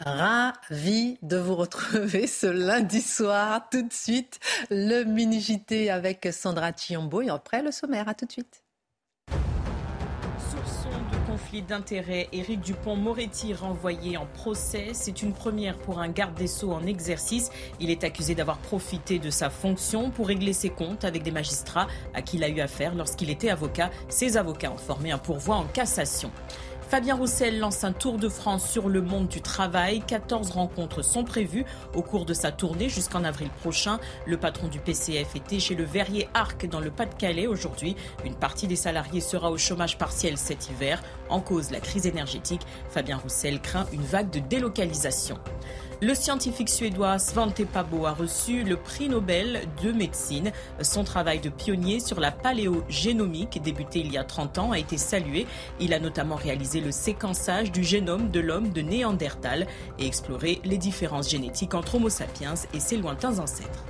Ravi de vous retrouver ce lundi soir. Tout de suite, le mini-JT avec Sandra Chiombo et après le sommaire. À tout de suite. Conflit d'intérêts, Éric Dupont-Moretti renvoyé en procès. C'est une première pour un garde des Sceaux en exercice. Il est accusé d'avoir profité de sa fonction pour régler ses comptes avec des magistrats à qui il a eu affaire lorsqu'il était avocat. Ses avocats ont formé un pourvoi en cassation. Fabien Roussel lance un tour de France sur le monde du travail. 14 rencontres sont prévues au cours de sa tournée jusqu'en avril prochain. Le patron du PCF était chez le Verrier Arc dans le Pas-de-Calais aujourd'hui. Une partie des salariés sera au chômage partiel cet hiver. En cause la crise énergétique, Fabien Roussel craint une vague de délocalisation. Le scientifique suédois Svante Pabo a reçu le prix Nobel de médecine. Son travail de pionnier sur la paléogénomique, débuté il y a 30 ans, a été salué. Il a notamment réalisé le séquençage du génome de l'homme de Néandertal et exploré les différences génétiques entre Homo sapiens et ses lointains ancêtres.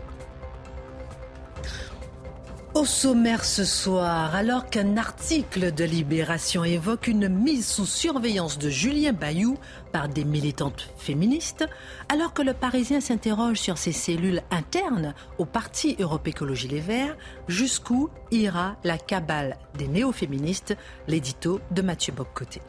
Au sommaire ce soir, alors qu'un article de Libération évoque une mise sous surveillance de Julien Bayou par des militantes féministes, alors que le Parisien s'interroge sur ses cellules internes au Parti Europe Écologie Les Verts, jusqu'où ira la cabale des néo-féministes, l'édito de Mathieu Boccoté.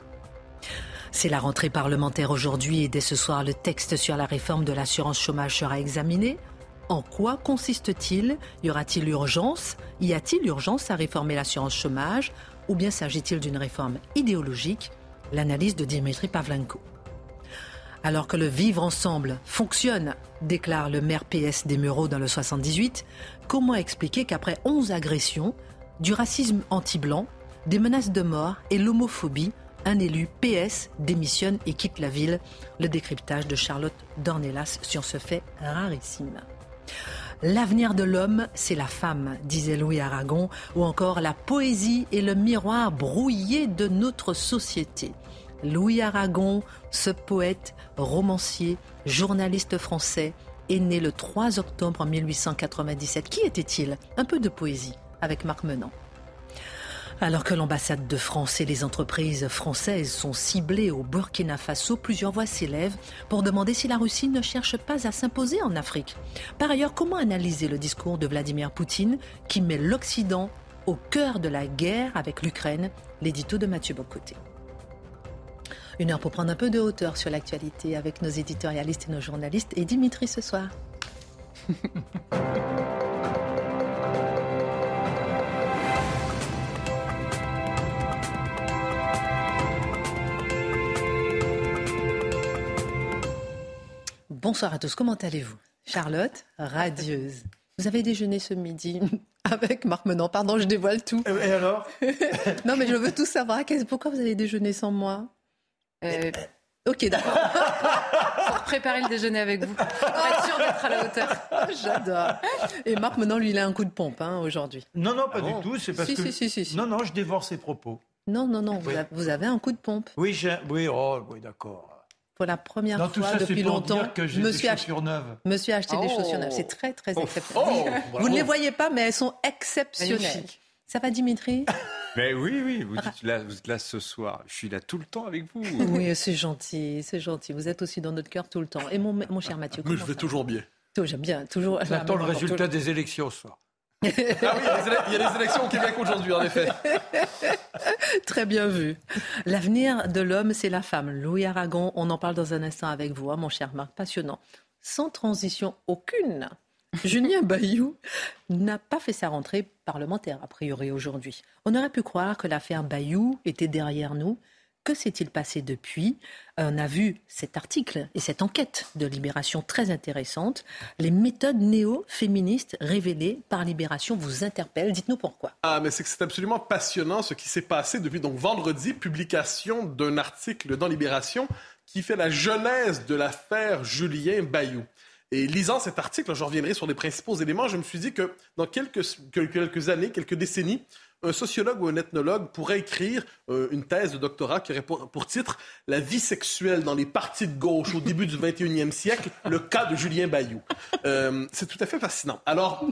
C'est la rentrée parlementaire aujourd'hui et dès ce soir, le texte sur la réforme de l'assurance chômage sera examiné. En quoi consiste-t-il? Y aura-t-il urgence? Y a-t-il urgence à réformer l'assurance chômage? Ou bien s'agit-il d'une réforme idéologique? L'analyse de Dimitri Pavlenko. Alors que le vivre ensemble fonctionne, déclare le maire PS des Mureaux dans le 78, comment expliquer qu'après 11 agressions, du racisme anti-blanc, des menaces de mort et l'homophobie, un élu PS démissionne et quitte la ville? Le décryptage de Charlotte Dornelas sur ce fait rarissime. L'avenir de l'homme, c'est la femme, disait Louis Aragon, ou encore la poésie est le miroir brouillé de notre société. Louis Aragon, ce poète, romancier, journaliste français, est né le 3 octobre 1897. Qui était-il? Un peu de poésie avec Marc Menant. Alors que l'ambassade de France et les entreprises françaises sont ciblées au Burkina Faso, plusieurs voix s'élèvent pour demander si la Russie ne cherche pas à s'imposer en Afrique. Par ailleurs, comment analyser le discours de Vladimir Poutine qui met l'Occident au cœur de la guerre avec l'Ukraine? L'édito de Mathieu Bocoté. Une heure pour prendre un peu de hauteur sur l'actualité avec nos éditorialistes et nos journalistes et Dimitri ce soir. Bonsoir à tous, comment allez-vous? Charlotte, radieuse. Vous avez déjeuné ce midi avec Marc Menant. Pardon, je dévoile tout. Et alors? Non, mais je veux tout savoir. Qu'est-ce- Pourquoi vous avez déjeuné sans moi? Euh, Ok, d'accord. pour préparer le déjeuner avec vous. Pour être sûr d'être à la hauteur. J'adore. Et Marc Menant, lui, il a un coup de pompe hein, aujourd'hui. Non, non, pas Ah bon? du tout. C'est parce Si, que. si, si, si, si. Non, non, je dévore ses propos. Non, non, non, vous, Oui. avez, vous avez un coup de pompe. Oui, j'ai- oui, oh, oui, d'accord. Pour la première Dans fois ça, depuis longtemps, dire que j'ai des monsieur, a, chaussures neuves. monsieur a acheté des Oh. chaussures neuves. C'est très, très Oh. exceptionnel. Oh, vous ne les voyez pas, mais elles sont exceptionnelles. Magnifique. Ça va, Dimitri? Mais oui, oui, vous êtes, là, vous êtes là ce soir. Je suis là tout le temps avec vous. Oui, c'est gentil, c'est gentil. Vous êtes aussi dans notre cœur tout le temps. Et mon, mon cher Mathieu, Mais je vais toujours bien. J'aime bien, toujours. J'attends le résultat des élections ce soir. Ah il y a les élections au Québec aujourd'hui, en effet. Très bien vu. L'avenir de l'homme, c'est la femme. Louis Aragon, on en parle dans un instant avec vous, hein, mon cher Marc. Passionnant. Sans transition aucune, Julien Bayou n'a pas fait sa rentrée parlementaire, a priori, aujourd'hui. On aurait pu croire que l'affaire Bayou était derrière nous. Que s'est-il passé depuis? On a vu cet article et cette enquête de Libération très intéressante. Les méthodes néo-féministes révélées par Libération vous interpellent. Dites-nous pourquoi. Ah, mais c'est que c'est absolument passionnant ce qui s'est passé depuis donc vendredi, publication d'un article dans Libération qui fait la genèse de l'affaire Julien Bayou. Et lisant cet article, je reviendrai sur les principaux éléments, je me suis dit que dans quelques, quelques années, quelques décennies, un sociologue ou un ethnologue pourrait écrire euh, une thèse de doctorat qui aurait pour, titre La vie sexuelle dans les partis de gauche au début du 21e siècle, le cas de Julien Bayou. Euh, c'est tout à fait fascinant. Alors,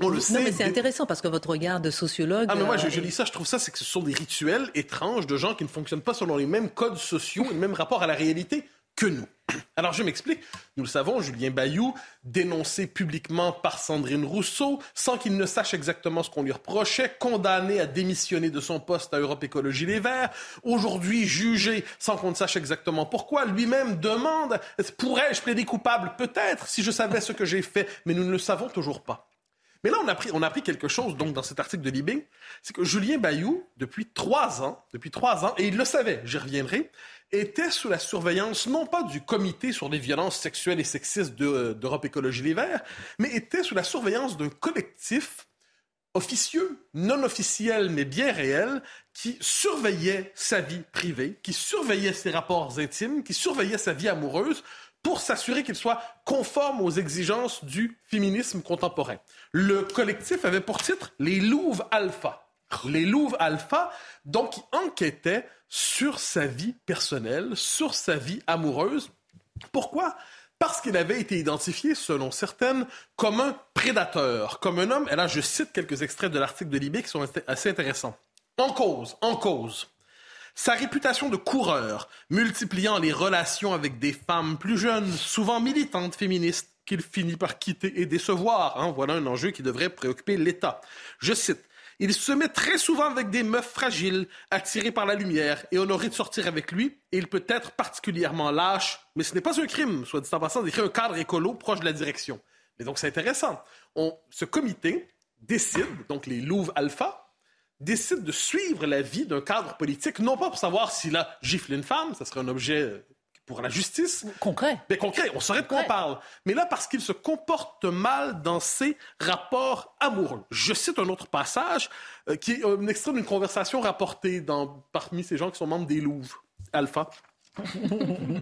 on le sait. Non, mais c'est intéressant parce que votre regard de sociologue. Ah, mais moi, je, je, lis ça, je trouve ça, c'est que ce sont des rituels étranges de gens qui ne fonctionnent pas selon les mêmes codes sociaux et le même rapport à la réalité que nous. Alors, je m'explique. Nous le savons, Julien Bayou, dénoncé publiquement par Sandrine Rousseau, sans qu'il ne sache exactement ce qu'on lui reprochait, condamné à démissionner de son poste à Europe Écologie Les Verts, aujourd'hui jugé sans qu'on ne sache exactement pourquoi, lui-même demande pourrais-je plaider coupable? Peut-être, si je savais ce que j'ai fait, mais nous ne le savons toujours pas. Mais là, on a appris, quelque chose, donc, dans cet article de Libé, c'est que Julien Bayou, depuis trois ans, depuis trois ans, et il le savait, j'y reviendrai, était sous la surveillance non pas du comité sur les violences sexuelles et sexistes d'Europe Écologie Les Verts, mais était sous la surveillance d'un collectif officieux, non officiel mais bien réel, qui surveillait sa vie privée, qui surveillait ses rapports intimes, qui surveillait sa vie amoureuse pour s'assurer qu'il soit conforme aux exigences du féminisme contemporain. Le collectif avait pour titre les Louves Alpha. Les Louves Alpha, donc, qui enquêtaient sur sa vie personnelle, sur sa vie amoureuse. Pourquoi? Parce qu'il avait été identifié, selon certaines, comme un prédateur, comme un homme. Et là, je cite quelques extraits de l'article de Libé qui sont assez intéressants. En cause, en cause. Sa réputation de coureur, multipliant les relations avec des femmes plus jeunes, souvent militantes féministes, qu'il finit par quitter et décevoir. Hein, voilà un enjeu qui devrait préoccuper l'État. Je cite il se met très souvent avec des meufs fragiles, attirées par la lumière, et honoré de sortir avec lui, et il peut être particulièrement lâche, mais ce n'est pas un crime, soit dit en passant, d'écrire un cadre écolo proche de la direction. Mais donc c'est intéressant. On, ce comité décide, donc les Louves Alpha, décide de suivre la vie d'un cadre politique, non pas pour savoir s'il a giflé une femme, ça serait un objet pour la justice. Concret. Mais concret, on saurait de quoi on parle. Mais là, parce qu'il se comporte mal dans ses rapports amoureux. Je cite un autre passage euh, qui est un extrait d'une conversation rapportée dans, parmi ces gens qui sont membres des Louvres, Alpha.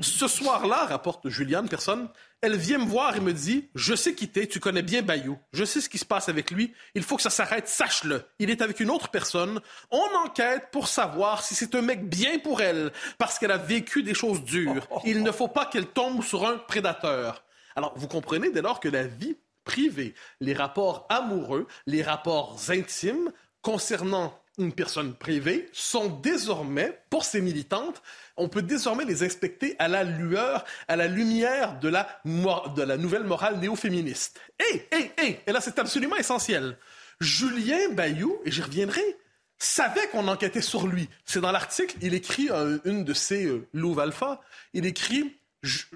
Ce soir-là, rapporte Juliane, personne, elle vient me voir et me dit Je sais quitter, tu connais bien Bayou. Je sais ce qui se passe avec lui. Il faut que ça s'arrête, sache-le. Il est avec une autre personne. On enquête pour savoir si c'est un mec bien pour elle, parce qu'elle a vécu des choses dures. Il ne faut pas qu'elle tombe sur un prédateur. Alors, vous comprenez dès lors que la vie privée, les rapports amoureux, les rapports intimes concernant une personne privée sont désormais, pour ces militantes, on peut désormais les inspecter à la lueur, à la lumière de la, nouvelle morale néo-féministe. Et, et, et, et là c'est absolument essentiel. Julien Bayou, et j'y reviendrai, savait qu'on enquêtait sur lui. C'est dans l'article, il écrit euh, une de ses euh, Louve Alpha, il écrit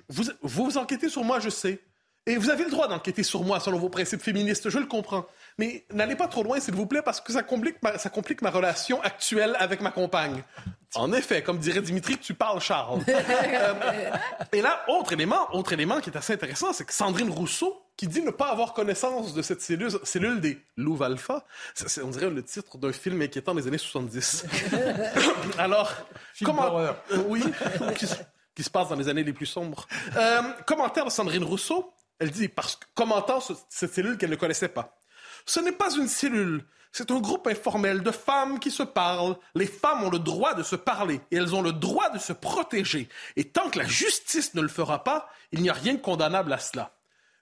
vous, vous enquêtez sur moi, je sais. Et vous avez le droit d'enquêter sur moi selon vos principes féministes, je le comprends. Mais n'allez pas trop loin, s'il vous plaît, parce que ça complique, ma, ça complique ma relation actuelle avec ma compagne. En effet, comme dirait Dimitri, tu parles Charles. Euh, et là, autre élément, autre élément qui est assez intéressant, c'est que Sandrine Rousseau, qui dit ne pas avoir connaissance de cette cellule, cellule des Louves Alpha, c'est, on dirait le titre d'un film inquiétant des années 70. Alors, comment... Euh, oui, qui, se passe dans les années les plus sombres. Euh, commentaire de Sandrine Rousseau, elle dit, parce que, commentant cette cellule qu'elle ne connaissait pas. Ce n'est pas une cellule, c'est un groupe informel de femmes qui se parlent. Les femmes ont le droit de se parler et elles ont le droit de se protéger. Et tant que la justice ne le fera pas, il n'y a rien de condamnable à cela.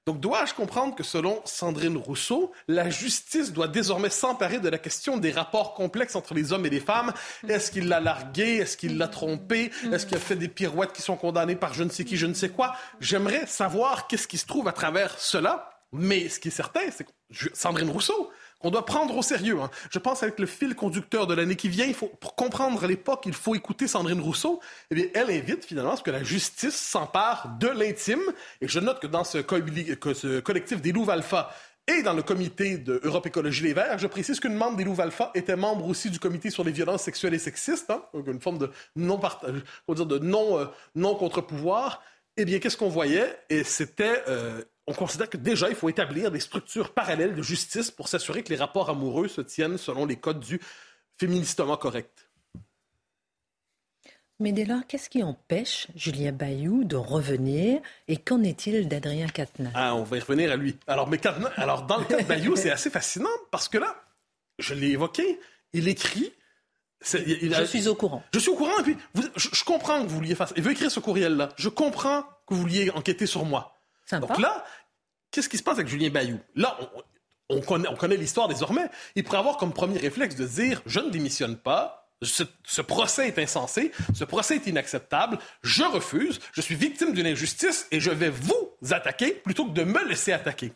Donc dois-je comprendre que selon Sandrine Rousseau, la justice doit désormais s'emparer de la question des rapports complexes entre les hommes et les femmes? Est-ce qu'il l'a largué? Est-ce qu'il l'a trompé? Est-ce qu'il a fait des pirouettes qui sont condamnées par je ne sais qui, je ne sais quoi? J'aimerais savoir qu'est-ce qui se trouve à travers cela. Mais ce qui est certain, c'est que Sandrine Rousseau qu'on doit prendre au sérieux. Hein. Je pense avec le fil conducteur de l'année qui vient, il faut, pour comprendre l'époque, il faut écouter Sandrine Rousseau. Eh bien, elle invite finalement à ce que la justice s'empare de l'intime. Et je note que dans ce, collectif des Louves Alpha, et dans le comité de Europe Écologie Les Verts. Je précise qu'une membre des Louves Alpha était membre aussi du comité sur les violences sexuelles et sexistes, hein, une forme de non dire de non, euh, non contre-pouvoir. Eh bien, qu'est-ce qu'on voyait? Et c'était euh, on considère que déjà, il faut établir des structures parallèles de justice pour s'assurer que les rapports amoureux se tiennent selon les codes du féministement correct. Mais dès lors, qu'est-ce qui empêche Julien Bayou de revenir Et qu'en est-il d'Adrien Quatennens? Ah, on va y revenir à lui. Alors, mais alors dans le cas de Bayou, c'est assez fascinant parce que là, je l'ai évoqué, il écrit. je suis au courant. Je suis au courant et puis je, comprends que vous vouliez faire ça. Il veut écrire ce courriel-là. Je comprends que vous vouliez enquêter sur moi. Donc là, qu'est-ce qui se passe avec Julien Bayou? Là, on, connaît, on connaît l'histoire désormais. Il pourrait avoir comme premier réflexe de dire je ne démissionne pas, ce, procès est insensé, ce procès est inacceptable, je refuse, je suis victime d'une injustice et je vais vous attaquer plutôt que de me laisser attaquer.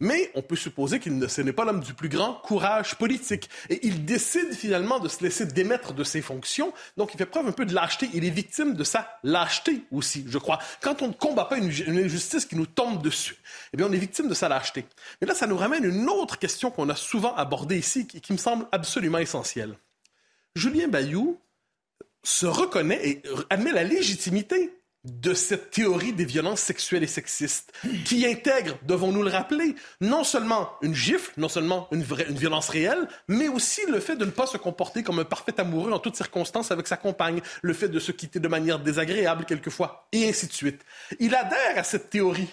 Mais on peut supposer qu'il ne ce n'est pas l'homme du plus grand courage politique. Et il décide finalement de se laisser démettre de ses fonctions. Donc il fait preuve un peu de lâcheté. Il est victime de sa lâcheté aussi, je crois. Quand on ne combat pas une, injustice qui nous tombe dessus, eh bien on est victime de sa lâcheté. Mais là, ça nous ramène une autre question qu'on a souvent abordée ici, qui, qui me semble absolument essentielle. Julien Bayou se reconnaît et admet la légitimité de cette théorie des violences sexuelles et sexistes, qui intègre, devons-nous le rappeler, non seulement une gifle, non seulement une, violence réelle, mais aussi le fait de ne pas se comporter comme un parfait amoureux en toutes circonstances avec sa compagne, le fait de se quitter de manière désagréable quelquefois, et ainsi de suite. Il adhère à cette théorie.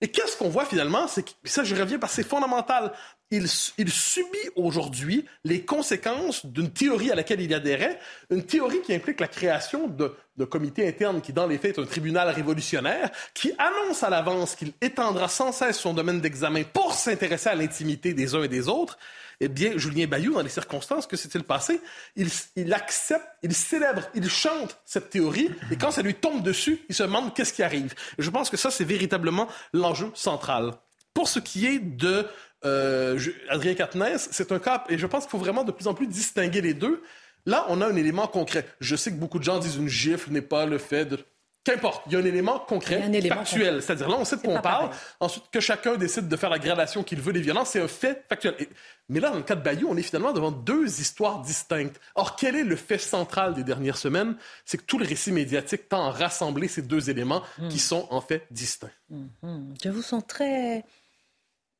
Et qu'est-ce qu'on voit finalement? Que, ça, je reviens parce que c'est fondamental il, subit aujourd'hui les conséquences d'une théorie à laquelle il adhérait, une théorie qui implique la création de, de comités internes qui, dans les faits, est un tribunal révolutionnaire, qui annonce à l'avance qu'il étendra sans cesse son domaine d'examen pour s'intéresser à l'intimité des uns et des autres. Eh bien, Julien Bayou, dans les circonstances, que s'est-il passé? Il, il accepte, il célèbre, il chante cette théorie, et quand ça lui tombe dessus, il se demande qu'est-ce qui arrive. je pense que ça, c'est véritablement l'enjeu central. Pour ce qui est de euh, Adrien Quatennens, c'est un cas, et je pense qu'il faut vraiment de plus en plus distinguer les deux. Là, on a un élément concret. Je sais que beaucoup de gens disent une gifle n'est pas le fait de... Qu'importe, il y a un élément concret, factuel. C'est-à-dire là, on sait de quoi on parle. Ensuite, que chacun décide de faire la gradation qu'il veut des violences, c'est un fait factuel. Mais là, dans le cas de Bayou, on est finalement devant deux histoires distinctes. Or, quel est le fait central des dernières semaines? C'est que tout le récit médiatique tend à rassembler ces deux éléments hmm. qui sont en fait distincts. Hmm. Je vous sens très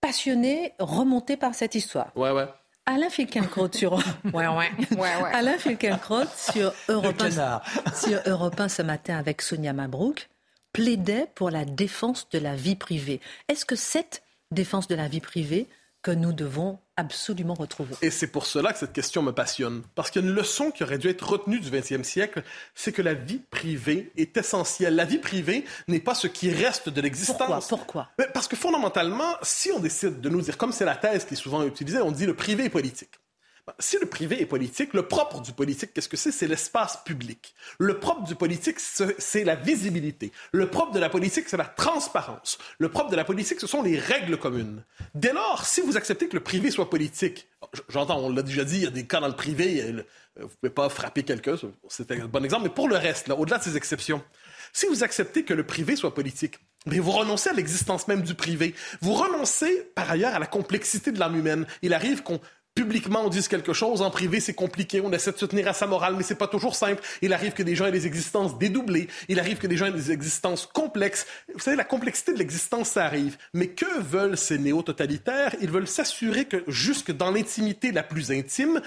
passionné, remonté par cette histoire. Ouais, ouais. Alain Finkielkraut sur ouais, ouais. ouais, Alain sur Europe 1, sur Europe 1 ce matin avec Sonia Mabrouk plaidait pour la défense de la vie privée. Est-ce que cette défense de la vie privée que nous devons absolument retrouver. Et c'est pour cela que cette question me passionne. Parce qu'une leçon qui aurait dû être retenue du 20e siècle, c'est que la vie privée est essentielle. La vie privée n'est pas ce qui reste de l'existence. Pourquoi, Pourquoi? Parce que fondamentalement, si on décide de nous dire, comme c'est la thèse qui est souvent utilisée, on dit le privé est politique. Si le privé est politique, le propre du politique, qu'est-ce que c'est? C'est l'espace public. Le propre du politique, c'est la visibilité. Le propre de la politique, c'est la transparence. Le propre de la politique, ce sont les règles communes. Dès lors, si vous acceptez que le privé soit politique, j'entends, on l'a déjà dit, il y a des cas dans le privé, euh, vous ne pouvez pas frapper quelqu'un, c'est un bon exemple, mais pour le reste, au-delà de ces exceptions, si vous acceptez que le privé soit politique, mais vous renoncez à l'existence même du privé. Vous renoncez, par ailleurs, à la complexité de l'âme humaine. Il arrive qu'on publiquement on dise quelque chose, en privé c'est compliqué, on essaie de se tenir à sa morale, mais c'est pas toujours simple. Il arrive que des gens aient des existences dédoublées, il arrive que des gens aient des existences complexes. Vous savez, la complexité de l'existence, ça arrive. Mais que veulent ces néo-totalitaires? Ils veulent s'assurer que jusque dans l'intimité la plus intime,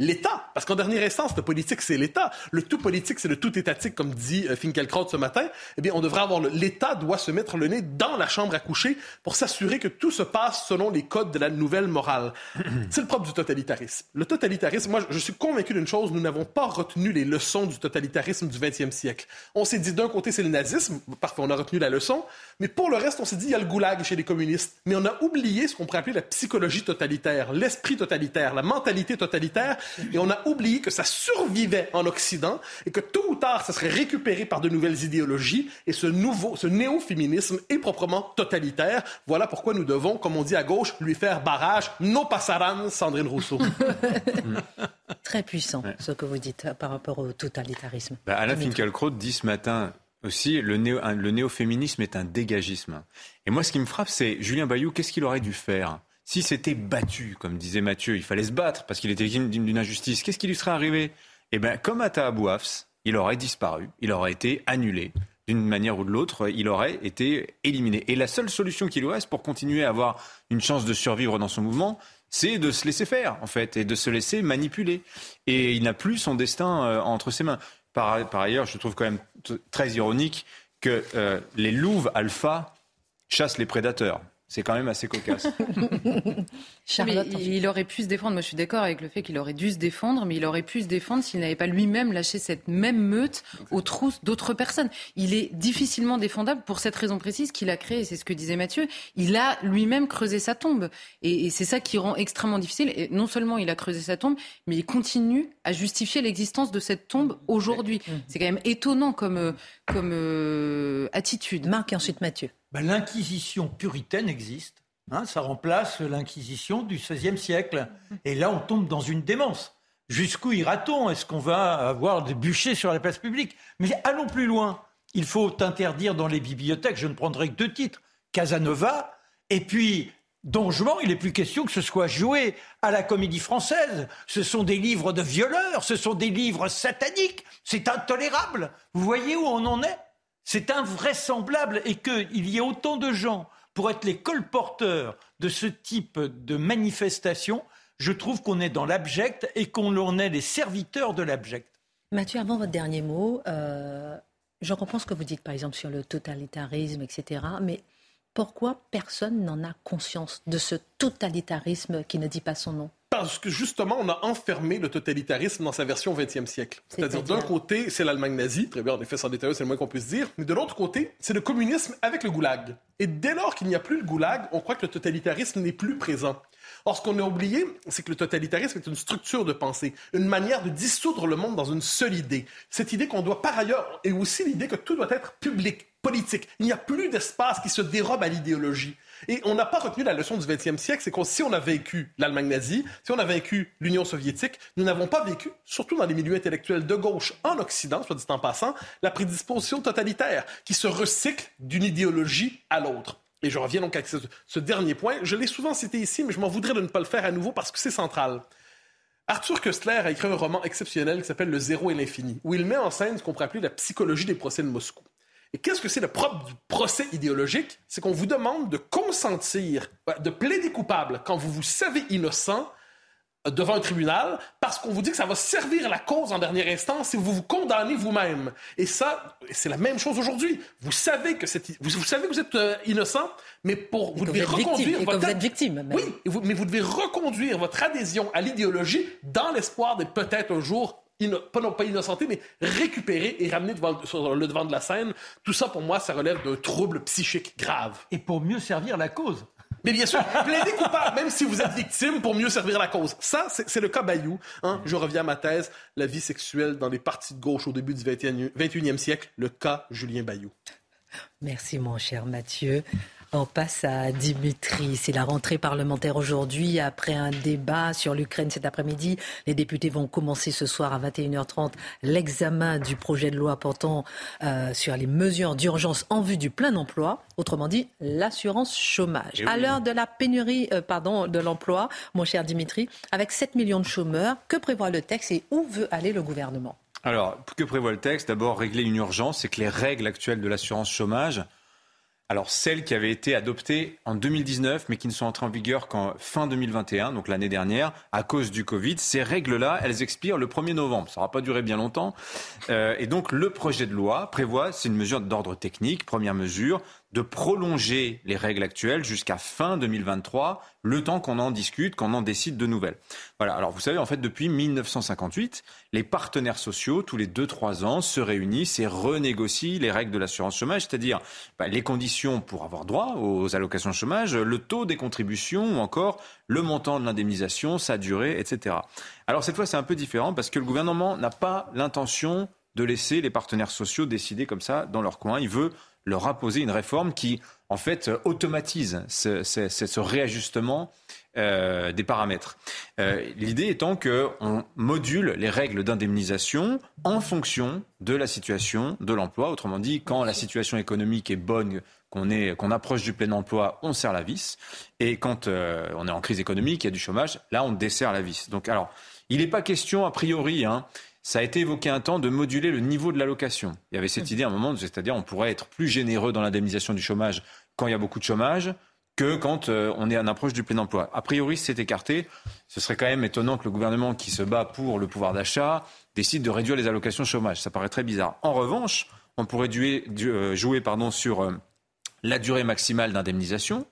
l'État. Parce qu'en dernière instance, le politique, c'est l'État. Le tout politique, c'est le tout étatique, comme dit euh, Finkelkraut ce matin. Eh bien, on devrait avoir l'État doit se mettre le nez dans la chambre à coucher pour s'assurer que tout se passe selon les codes de la nouvelle morale. c'est le propre du totalitarisme. Le totalitarisme, moi, je suis convaincu d'une chose, nous n'avons pas retenu les leçons du totalitarisme du 20e siècle. On s'est dit d'un côté, c'est le nazisme, parfois on a retenu la leçon, mais pour le reste, on s'est dit, il y a le goulag chez les communistes. Mais on a oublié ce qu'on pourrait appeler la psychologie totalitaire, l'esprit totalitaire, la mentalité totalitaire Et on a oublié que ça survivait en Occident et que tôt ou tard, ça serait récupéré par de nouvelles idéologies. Et ce nouveau, ce néo-féminisme est proprement totalitaire. Voilà pourquoi nous devons, comme on dit à gauche, lui faire barrage. No pasaran, Sandrine Rousseau. Très puissant, ce que vous dites euh, par rapport au totalitarisme. Bah, Alain Finkielkraut dit ce matin aussi, le, néo, le néo-féminisme est un dégagisme. Et moi, ce qui me frappe, c'est Julien Bayou, qu'est-ce qu'il aurait dû faire? Si c'était battu, comme disait Mathieu, il fallait se battre parce qu'il était victime d'une injustice, qu'est-ce qui lui serait arrivé? Eh bien, comme à Tahabouafs, il aurait disparu, il aurait été annulé. D'une manière ou de l'autre, il aurait été éliminé. Et la seule solution qui lui reste pour continuer à avoir une chance de survivre dans son mouvement, c'est de se laisser faire, en fait, et de se laisser manipuler. Et il n'a plus son destin euh, entre ses mains. Par, par, ailleurs, je trouve quand même très ironique que euh, les louves alpha chassent les prédateurs. C'est quand même assez cocasse. Charlotte, il, il, aurait pu se défendre. Moi, je suis d'accord avec le fait qu'il aurait dû se défendre, mais il aurait pu se défendre s'il n'avait pas lui-même lâché cette même meute aux trousses d'autres personnes. Il est difficilement défendable pour cette raison précise qu'il a créée. C'est ce que disait Mathieu. Il a lui-même creusé sa tombe. Et, et c'est ça qui rend extrêmement difficile. Et non seulement il a creusé sa tombe, mais il continue à justifier l'existence de cette tombe aujourd'hui. C'est quand même étonnant comme, comme euh, attitude. Marc et ensuite Mathieu. Ben, L'inquisition puritaine existe. Hein, ça remplace l'inquisition du XVIe siècle. Et là, on tombe dans une démence. Jusqu'où ira-t-on? Est-ce qu'on va avoir des bûchers sur la place publique? Mais allons plus loin. Il faut interdire dans les bibliothèques, je ne prendrai que deux titres, Casanova, et puis Don Juan, il n'est plus question que ce soit joué à la comédie française. Ce sont des livres de violeurs, ce sont des livres sataniques. C'est intolérable. Vous voyez où on en est? C'est invraisemblable et qu'il y ait autant de gens pour être les colporteurs de ce type de manifestation, je trouve qu'on est dans l'abject et qu'on en est les serviteurs de l'abject. Mathieu, avant votre dernier mot, euh, je comprends ce que vous dites par exemple sur le totalitarisme, etc. Mais pourquoi personne n'en a conscience de ce totalitarisme qui ne dit pas son nom? Parce que justement, on a enfermé le totalitarisme dans sa version 20e siècle. C'est-à-dire, d'un côté, c'est l'Allemagne nazie, très bien, en effet, sans détail, c'est le moins qu'on puisse dire, mais de l'autre côté, c'est le communisme avec le goulag. Et dès lors qu'il n'y a plus le goulag, on croit que le totalitarisme n'est plus présent. Or, ce qu'on a oublié, c'est que le totalitarisme est une structure de pensée, une manière de dissoudre le monde dans une seule idée. Cette idée qu'on doit par ailleurs, et aussi l'idée que tout doit être public, politique. Il n'y a plus d'espace qui se dérobe à l'idéologie. Et on n'a pas retenu la leçon du 20e siècle, c'est que si on a vécu l'Allemagne nazie, si on a vécu l'Union soviétique, nous n'avons pas vécu, surtout dans les milieux intellectuels de gauche en Occident, soit dit en passant, la prédisposition totalitaire qui se recycle d'une idéologie à l'autre. Et je reviens donc à ce, dernier point. Je l'ai souvent cité ici, mais je m'en voudrais de ne pas le faire à nouveau parce que c'est central. Arthur Köstler a écrit un roman exceptionnel qui s'appelle Le zéro et l'infini, où il met en scène ce qu'on pourrait appeler la psychologie des procès de Moscou. Et qu'est-ce que c'est le propre du procès idéologique? C'est qu'on vous demande de consentir, euh, de plaider coupable quand vous vous savez innocent euh, devant un tribunal parce qu'on vous dit que ça va servir la cause en dernière instance et vous vous condamnez vous-même. Et ça, c'est la même chose aujourd'hui. Vous savez que vous, vous, savez que vous êtes euh, innocent, mais pour vous devez reconduire victime, votre vous êtes victime. Même. Oui, vous, mais vous devez reconduire votre adhésion à l'idéologie dans l'espoir d'être peut-être un jour pas non pas innocenté, mais récupérer et devant, sur le devant de la scène. Tout ça, pour moi, ça relève d'un trouble psychique grave. Et pour mieux servir la cause. Mais bien sûr, plaidez coupable, même si vous êtes victime, pour mieux servir la cause. Ça, c'est le cas Bayou. Hein? Je reviens à ma thèse, la vie sexuelle dans les partis de gauche au début du 21e siècle, le cas Julien Bayou. Merci, mon cher Mathieu. On passe à Dimitri. C'est la rentrée parlementaire aujourd'hui. Après un débat sur l'Ukraine cet après-midi, les députés vont commencer ce soir à 21h30 l'examen du projet de loi portant euh, sur les mesures d'urgence en vue du plein emploi. Autrement dit, l'assurance chômage. Oui. À l'heure de la pénurie euh, pardon, de l'emploi, mon cher Dimitri, avec 7 millions de chômeurs, que prévoit le texte et où veut aller le gouvernement? Alors, que prévoit le texte? D'abord, régler une urgence, c'est que les règles actuelles de l'assurance chômage alors celles qui avaient été adoptées en 2019 mais qui ne sont entrées en vigueur qu'en fin 2021, donc l'année dernière, à cause du Covid, ces règles-là, elles expirent le 1er novembre. Ça n'aura pas duré bien longtemps. Euh, et donc le projet de loi prévoit, c'est une mesure d'ordre technique, première mesure, de prolonger les règles actuelles jusqu'à fin 2023, le temps qu'on en discute, qu'on en décide de nouvelles. Voilà. Alors vous savez, en fait, depuis 1958, les partenaires sociaux, tous les 2-3 ans, se réunissent et renégocient les règles de l'assurance chômage, c'est-à-dire bah, les conditions pour avoir droit aux allocations chômage, le taux des contributions ou encore le montant de l'indemnisation, sa durée, etc. Alors cette fois, c'est un peu différent parce que le gouvernement n'a pas l'intention de laisser les partenaires sociaux décider comme ça dans leur coin. Il veut leur imposer une réforme qui, en fait, automatise ce, réajustement euh, des paramètres. Euh, l'idée étant qu'on module les règles d'indemnisation en fonction de la situation de l'emploi. Autrement dit, quand la situation économique est bonne, qu'on approche du plein emploi, on serre la vis. Et quand euh, on est en crise économique, il y a du chômage, là, on desserre la vis. Donc, alors, il n'est pas question, a priori, hein, ça a été évoqué un temps de moduler le niveau de l'allocation. Il y avait cette mmh. idée à un moment, c'est-à-dire on pourrait être plus généreux dans l'indemnisation du chômage quand il y a beaucoup de chômage que quand euh, on est en approche du plein emploi. A priori, c'est écarté. Ce serait quand même étonnant que le gouvernement qui se bat pour le pouvoir d'achat décide de réduire les allocations chômage. Ça paraît très bizarre. En revanche, on pourrait euh, jouer pardon, sur euh, la durée maximale d'indemnisation.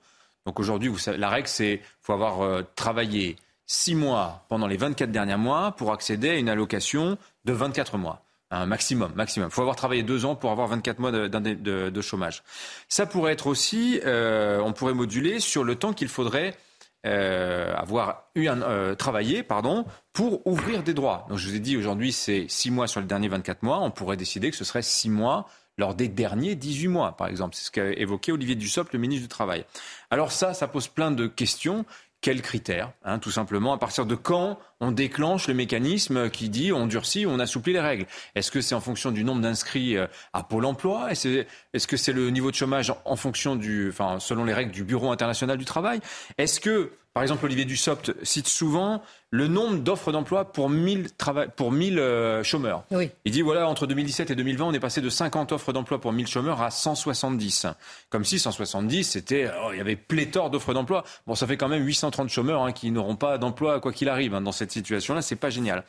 Donc aujourd'hui, la règle, c'est qu'il faut avoir travaillé six mois pendant les 24 derniers mois pour accéder à une allocation de 24 mois. Un maximum, maximum. Il faut avoir travaillé deux ans pour avoir 24 mois de, chômage. Ça pourrait être aussi, euh, on pourrait moduler sur le temps qu'il faudrait euh, avoir eu un, euh, travaillé pardon, pour ouvrir des droits. Donc je vous ai dit aujourd'hui c'est six mois sur les derniers 24 mois. On pourrait décider que ce serait six mois lors des derniers 18 mois, par exemple. C'est ce qu'a évoqué Olivier Dussopt, le ministre du Travail. Alors ça, ça pose plein de questions quels critères hein, Tout simplement, à partir de quand on déclenche le mécanisme qui dit on durcit, on assouplit les règles? Est-ce que c'est en fonction du nombre d'inscrits euh, à Pôle emploi? Est-ce que c'est le niveau de chômage en fonction du, enfin, selon les règles du Bureau international du travail? Est-ce que par exemple, Olivier Dussopt cite souvent le nombre d'offres d'emploi pour 1000, pour 1000 euh, chômeurs. Il dit voilà, entre 2017 et 2020, on est passé de 50 offres d'emploi pour 1000 chômeurs à 170. Comme si 170, c'était, oh, il y avait pléthore d'offres d'emploi. Bon, ça fait quand même 830 chômeurs hein, qui n'auront pas d'emploi quoi qu'il arrive. Hein, dans cette situation-là, c'est pas génial.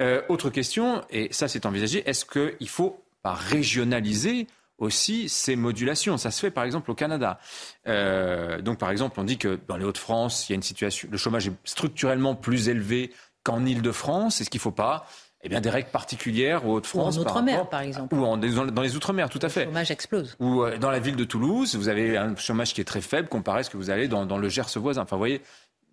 Euh, autre question, et ça c'est envisagé, est-ce qu'il faut pas régionaliser aussi ces modulations. Ça se fait par exemple au Canada. Euh, donc par exemple, on dit que dans les Hauts-de-France, il y a une situation, le chômage est structurellement plus élevé qu'en Île-de-France. Est-ce qu'il ne faut pas eh bien, des règles particulières aux Hauts-de-France. Ou en Outre-mer, par, exemple. Ou en, dans les Outre-mer, tout à fait. Le chômage explose. Ou euh, dans la ville de Toulouse, vous avez un chômage qui est très faible comparé à ce que vous avez dans, dans le Gers voisin. Enfin, vous voyez,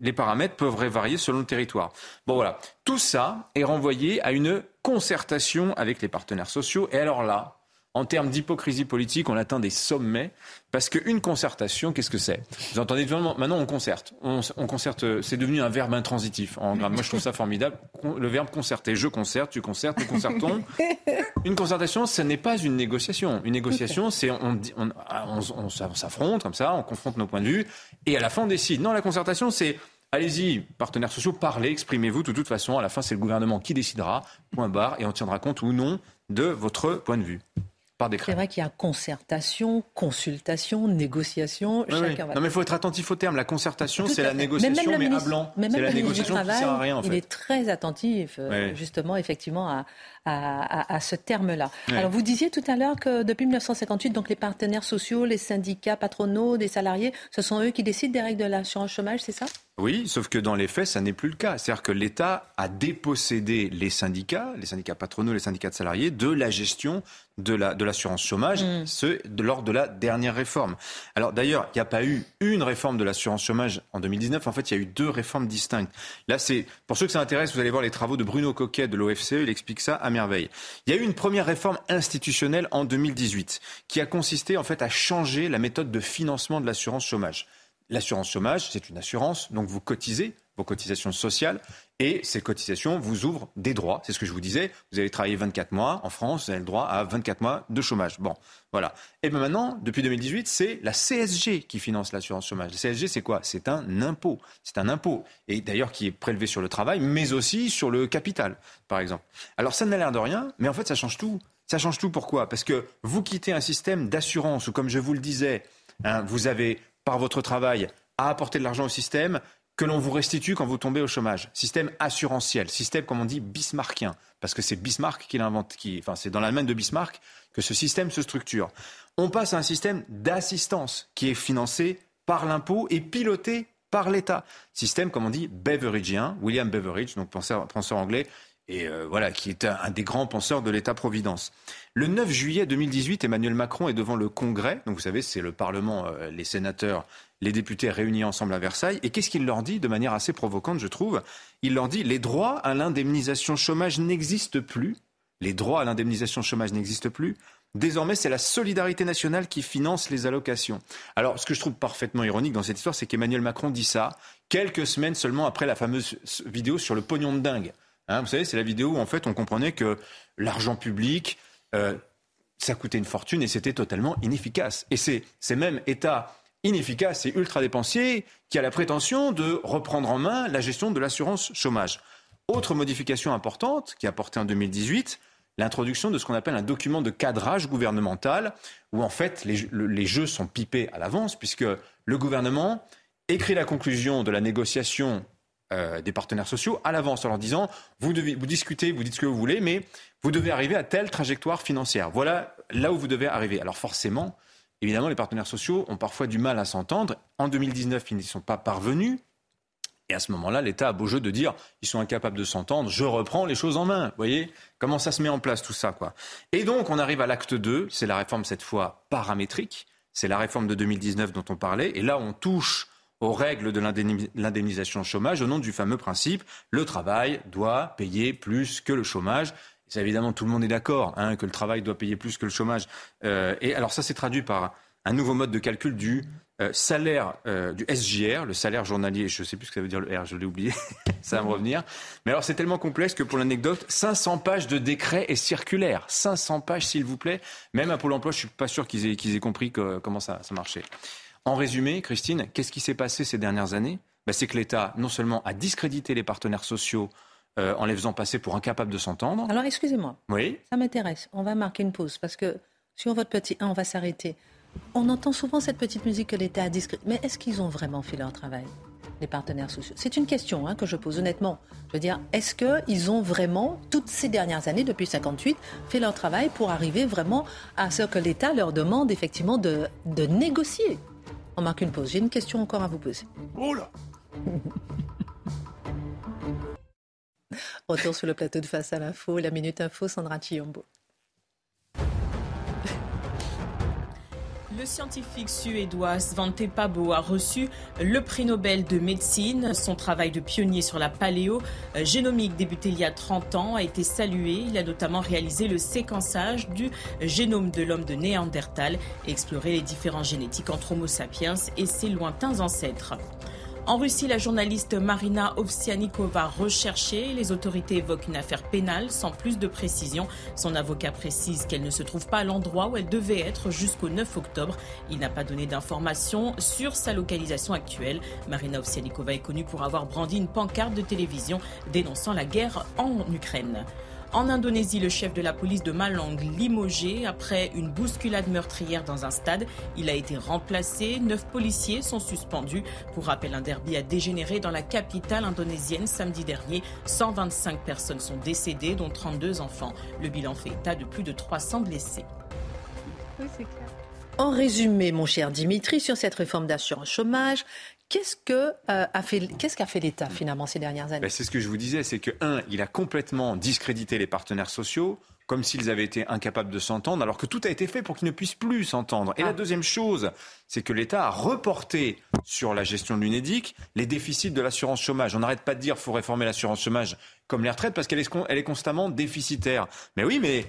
les paramètres peuvent varier selon le territoire. Bon, voilà. Tout ça est renvoyé à une concertation avec les partenaires sociaux. Et alors là, en termes d'hypocrisie politique, on atteint des sommets parce qu'une concertation, qu'est-ce que c'est? Vous entendez maintenant on concerte. On, concerte, c'est devenu un verbe intransitif. En Moi, je trouve ça formidable. Le verbe concerter. Je concerte, tu concertes, nous concertons. Une concertation, ce n'est pas une négociation. Une négociation, c'est on, on s'affronte comme ça, on confronte nos points de vue et à la fin on décide. Non, la concertation, c'est Allez-y, partenaires sociaux, parlez, exprimez-vous. De toute façon, à la fin, c'est le gouvernement qui décidera, point barre, et on tiendra compte ou non de votre point de vue. C'est vrai qu'il y a concertation, consultation, négociation. chacun Non, mais il faut être attentif au terme. La concertation, c'est la négociation, mais, à blanc. C'est la négociation qui sert à rien. En fait. Il est très attentif, euh, justement, effectivement, à, à, ce terme-là. Alors, vous disiez tout à l'heure que depuis 1958, donc les partenaires sociaux, les syndicats patronaux, des salariés, ce sont eux qui décident des règles de l'assurance chômage, c'est ça? Oui, sauf que dans les faits, ça n'est plus le cas. C'est-à-dire que l'État a dépossédé les syndicats, les syndicats patronaux, les syndicats de salariés, de la gestion de l'assurance chômage, mm. ce, lors de la dernière réforme. Alors d'ailleurs, il n'y a pas eu une réforme de l'assurance chômage en 2019. En fait, il y a eu deux réformes distinctes. Là, c'est pour ceux que ça intéresse, vous allez voir les travaux de Bruno Coquet de l'OFCE. Il explique ça à Il y a eu une première réforme institutionnelle en 2018 qui a consisté en fait à changer la méthode de financement de l'assurance chômage. L'assurance chômage, c'est une assurance, donc vous cotisez vos cotisations sociales et ces cotisations vous ouvrent des droits. C'est ce que je vous disais. Vous avez travaillé 24 mois en France, vous avez le droit à 24 mois de chômage. Bon, voilà. Et bien maintenant, depuis 2018, c'est la CSG qui finance l'assurance chômage. La CSG, c'est quoi? C'est un impôt. C'est un impôt. Et d'ailleurs qui est prélevé sur le travail, mais aussi sur le capital, par exemple. Alors ça n'a l'air de rien, mais en fait, ça change tout. Ça change tout pourquoi? Parce que vous quittez un système d'assurance où, comme je vous le disais, hein, vous avez par votre travail à apporter de l'argent au système, que l'on vous restitue quand vous tombez au chômage. Système assurantiel, système, comme on dit, bismarckien, parce que c'est Bismarck qui l'invente, qui, enfin, c'est dans l'Allemagne de Bismarck que ce système se structure. On passe à un système d'assistance qui est financé par l'impôt et piloté par l'État. Système, comme on dit, beveridgeien, William Beveridge, donc penseur, penseur anglais, et euh, voilà, qui est un, des grands penseurs de l'État-providence. Le 9 juillet 2018, Emmanuel Macron est devant le Congrès, donc vous savez, c'est le Parlement, euh, les sénateurs, les députés réunis ensemble à Versailles, et qu'est-ce qu'il leur dit de manière assez provocante, je trouve? Il leur dit les droits à l'indemnisation chômage n'existent plus, les droits à l'indemnisation chômage n'existent plus. Désormais, c'est la solidarité nationale qui finance les allocations. Alors, ce que je trouve parfaitement ironique dans cette histoire, c'est qu'Emmanuel Macron dit ça quelques semaines seulement après la fameuse vidéo sur le pognon de dingue. Hein, vous savez, c'est la vidéo où en fait on comprenait que l'argent public, euh, ça coûtait une fortune et c'était totalement inefficace. Et c'est ces mêmes États inefficaces et ultra dépensiers qui a la prétention de reprendre en main la gestion de l'assurance chômage. Autre modification importante qui a porté en 2018, l'introduction de ce qu'on appelle un document de cadrage gouvernemental, où en fait les jeux sont pipés à l'avance, puisque le gouvernement écrit la conclusion de la négociation euh, des partenaires sociaux à l'avance en leur disant vous, devez, vous discutez, vous dites ce que vous voulez, mais vous devez arriver à telle trajectoire financière. Voilà là où vous devez arriver. Alors forcément, évidemment, les partenaires sociaux ont parfois du mal à s'entendre. En 2019, ils n'y sont pas parvenus. Et à ce moment-là, l'État a beau jeu de dire ils sont incapables de s'entendre, je reprends les choses en main. Vous voyez? Comment ça se met en place tout ça quoi? Et donc on arrive à l'acte 2, c'est la réforme cette fois paramétrique, c'est la réforme de 2019 dont on parlait et là on touche aux règles de l'indemnisation chômage au nom du fameux principe le travail doit payer plus que le chômage. Et évidemment, tout le monde est d'accord hein, que le travail doit payer plus que le chômage. Euh, et alors ça, s'est traduit par un nouveau mode de calcul du euh, salaire euh, du SJR, le salaire journalier. Je ne sais plus ce que ça veut dire le R, je l'ai oublié. ça va me revenir. Mais alors c'est tellement complexe que pour l'anecdote, 500 pages de décrets et circulaires. 500 pages, s'il vous plaît. Même à Pôle Emploi, je suis pas sûr qu'ils aient, qu'ils aient compris comment ça, ça marchait. En résumé, Christine, qu'est-ce qui s'est passé ces dernières années? Ben, C'est que l'État, non seulement a discrédité les partenaires sociaux euh, en les faisant passer pour incapables de s'entendre. Alors, excusez-moi. Oui. Ça m'intéresse. On va marquer une pause parce que sur votre petit 1, on va s'arrêter. On entend souvent cette petite musique que l'État a discrédité. Mais est-ce qu'ils ont vraiment fait leur travail les partenaires sociaux? C'est une question hein, que je pose honnêtement. Je veux dire, est-ce qu'ils ont vraiment, toutes ces dernières années, depuis 58, fait leur travail pour arriver vraiment à ce que l'État leur demande effectivement de, de négocier? On marque une pause. J'ai une question encore à vous poser. Oh là Retour sur le plateau de Face à l'info, la Minute Info, Sandra Chiombo. Scientifique suédois Svante Pabo a reçu le prix Nobel de médecine. Son travail de pionnier sur la paléo génomique débuté il y a 30 ans a été salué. Il a notamment réalisé le séquençage du génome de l'homme de Néandertal et exploré les différences génétiques entre Homo sapiens et ses lointains ancêtres. En Russie, la journaliste Marina Ovsianikova recherchée. Les autorités évoquent une affaire pénale sans plus de précision. Son avocat précise qu'elle ne se trouve pas à l'endroit où elle devait être jusqu'au 9 octobre. Il n'a pas donné d'informations sur sa localisation actuelle. Marina Ovsianikova est connue pour avoir brandi une pancarte de télévision dénonçant la guerre en Ukraine. En Indonésie, le chef de la police de Malang, limogé après une bousculade meurtrière dans un stade. Il a été remplacé. Neuf policiers sont suspendus. Pour rappel, un derby a dégénéré dans la capitale indonésienne samedi dernier. 125 personnes sont décédées, dont 32 enfants. Le bilan fait état de plus de 300 blessés. Oui, c'est clair. En résumé, mon cher Dimitri, sur cette réforme d'assurance chômage, Qu'est-ce que euh, a fait qu'est-ce qu'a fait l'État finalement ces dernières années ben, C'est ce que je vous disais, c'est que un, il a complètement discrédité les partenaires sociaux comme s'ils avaient été incapables de s'entendre, alors que tout a été fait pour qu'ils ne puissent plus s'entendre. Et la ah. deuxième chose, c'est que l'État a reporté sur la gestion de l'UNEDIC les déficits de l'assurance chômage. On n'arrête pas de dire qu'il faut réformer l'assurance chômage comme les retraites parce qu'elle est, elle est constamment déficitaire. Mais oui, mais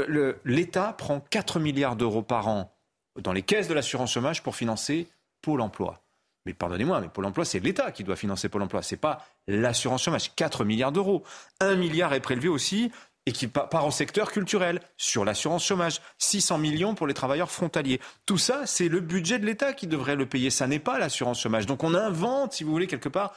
euh, l'État prend 4 milliards d'euros par an dans les caisses de l'assurance chômage pour financer Pôle emploi. Mais pardonnez-moi, mais Pôle emploi, c'est l'État qui doit financer Pôle emploi. Ce n'est pas l'assurance chômage. 4 milliards d'euros. 1 milliard est prélevé aussi et qui part au secteur culturel, sur l'assurance chômage, 600 millions pour les travailleurs frontaliers. Tout ça, c'est le budget de l'État qui devrait le payer. Ça n'est pas l'assurance chômage. Donc on invente, si vous voulez, quelque part,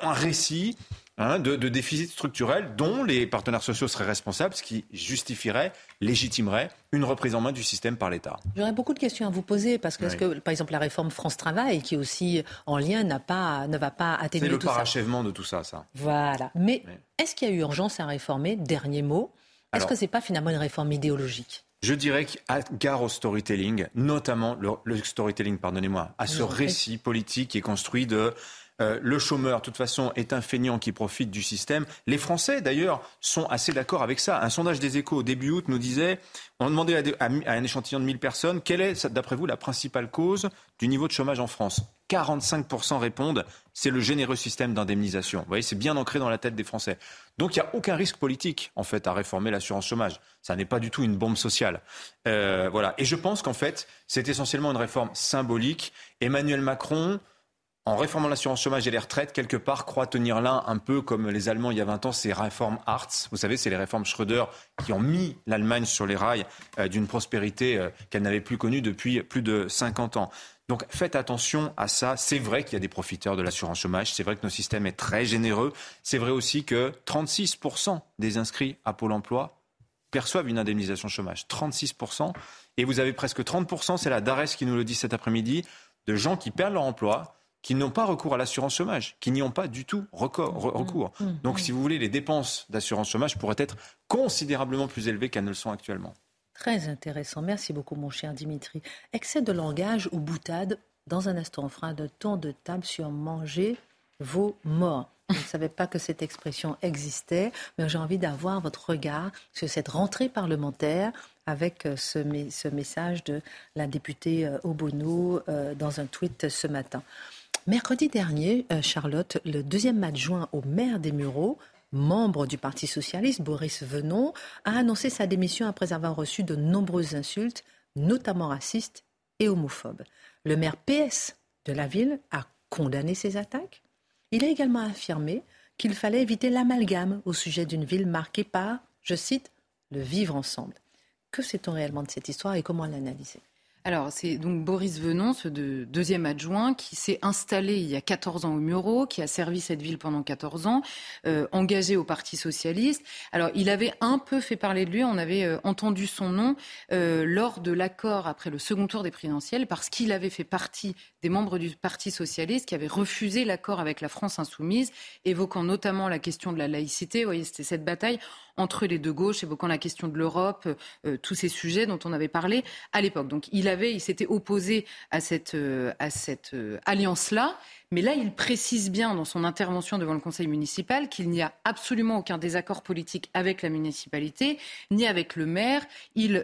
un récit Hein, de, de déficit structurel dont les partenaires sociaux seraient responsables, ce qui justifierait, légitimerait une reprise en main du système par l'État. J'aurais beaucoup de questions à vous poser parce que, que, par exemple, la réforme France Travail, qui est aussi en lien, n'a pas, ne va pas atténuer tout ça. C'est le parachèvement de tout ça, ça. Voilà. Mais est-ce qu'il y a eu urgence à réformer Dernier mot. Est-ce que ce n'est pas finalement une réforme idéologique? Je dirais a gare au storytelling, notamment le, le storytelling, pardonnez-moi, à ce récit politique qui est construit de euh, le chômeur, de toute façon, est un feignant qui profite du système. Les Français, d'ailleurs, sont assez d'accord avec ça. Un sondage des échos au début août nous disait, on demandait à, un échantillon de 1000 personnes, quelle est, d'après vous, la principale cause du niveau de chômage en France? 45% répondent, c'est le généreux système d'indemnisation. Vous voyez, c'est bien ancré dans la tête des Français. Donc il n'y a aucun risque politique, en fait, à réformer l'assurance chômage. Ça n'est pas du tout une bombe sociale. Euh, voilà. Et je pense qu'en fait, c'est essentiellement une réforme symbolique. Emmanuel Macron, en réformant l'assurance chômage et les retraites, quelque part, croit tenir là un peu comme les Allemands il y a 20 ans, ces réformes Hartz. Vous savez, c'est les réformes Schröder qui ont mis l'Allemagne sur les rails euh, d'une prospérité euh, qu'elle n'avait plus connue depuis plus de 50 ans. Donc faites attention à ça. C'est vrai qu'il y a des profiteurs de l'assurance chômage. C'est vrai que notre système est très généreux. C'est vrai aussi que 36% des inscrits à Pôle emploi perçoivent une indemnisation chômage. 36%. Et vous avez presque 30%, c'est la DARES qui nous le dit cet après-midi, de gens qui perdent leur emploi qui n'ont pas recours à l'assurance chômage, qui n'y ont pas du tout mmh. recours. Mmh. Donc, si vous voulez, les dépenses d'assurance chômage pourraient être considérablement plus élevées qu'elles ne le sont actuellement. Très intéressant. Merci beaucoup, mon cher Dimitri. Excès de langage ou boutade. Dans un instant, on fera de ton de table sur manger vos morts. Je ne savais pas que cette expression existait, mais j'ai envie d'avoir votre regard sur cette rentrée parlementaire avec euh, ce, ce message de la députée euh, Obono euh, dans un tweet ce matin. Mercredi dernier, euh, Charlotte, le deuxième adjoint au maire des Mureaux, membre du Parti socialiste, Boris Venon, a annoncé sa démission après avoir reçu de nombreuses insultes, notamment racistes et homophobes. Le maire PS de la ville a condamné ces attaques. Il a également affirmé qu'il fallait éviter l'amalgame au sujet d'une ville marquée par, je cite, le vivre ensemble. Que sait-on réellement de cette histoire et comment l'analyser? Alors, c'est donc Boris Venon, ce deuxième adjoint, qui s'est installé il y a 14 ans au Muro, qui a servi cette ville pendant 14 ans, euh, engagé au Parti socialiste. Alors, il avait un peu fait parler de lui, on avait euh, entendu son nom euh, lors de l'accord après le second tour des présidentielles, parce qu'il avait fait partie des membres du Parti socialiste qui avaient refusé l'accord avec la France insoumise, évoquant notamment la question de la laïcité. Vous voyez, c'était cette bataille entre les deux gauches, évoquant la question de l'Europe, euh, tous ces sujets dont on avait parlé à l'époque. Donc il avait, il s'était opposé à cette, euh, à cette euh, alliance-là. Mais là, il précise bien dans son intervention devant le Conseil municipal qu'il n'y a absolument aucun désaccord politique avec la municipalité, ni avec le maire. Il,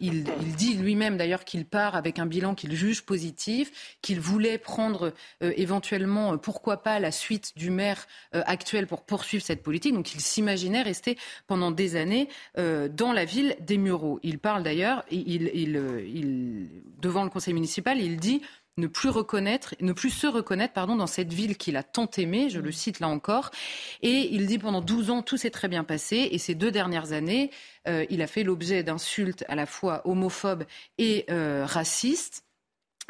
il, il dit lui-même d'ailleurs qu'il part avec un bilan qu'il juge positif, qu'il voulait prendre éventuellement, pourquoi pas, la suite du maire actuel pour poursuivre cette politique. Donc il s'imaginait rester pendant des années euh, dans la ville des Mureaux. Il parle d'ailleurs, il, il, devant le conseil municipal, il dit ne plus reconnaître, ne plus se reconnaître, pardon, dans cette ville qu'il a tant aimée, je le cite là encore. Et il dit pendant 12 ans, tout s'est très bien passé. Et ces deux dernières années, euh, il a fait l'objet d'insultes à la fois homophobes et euh, racistes.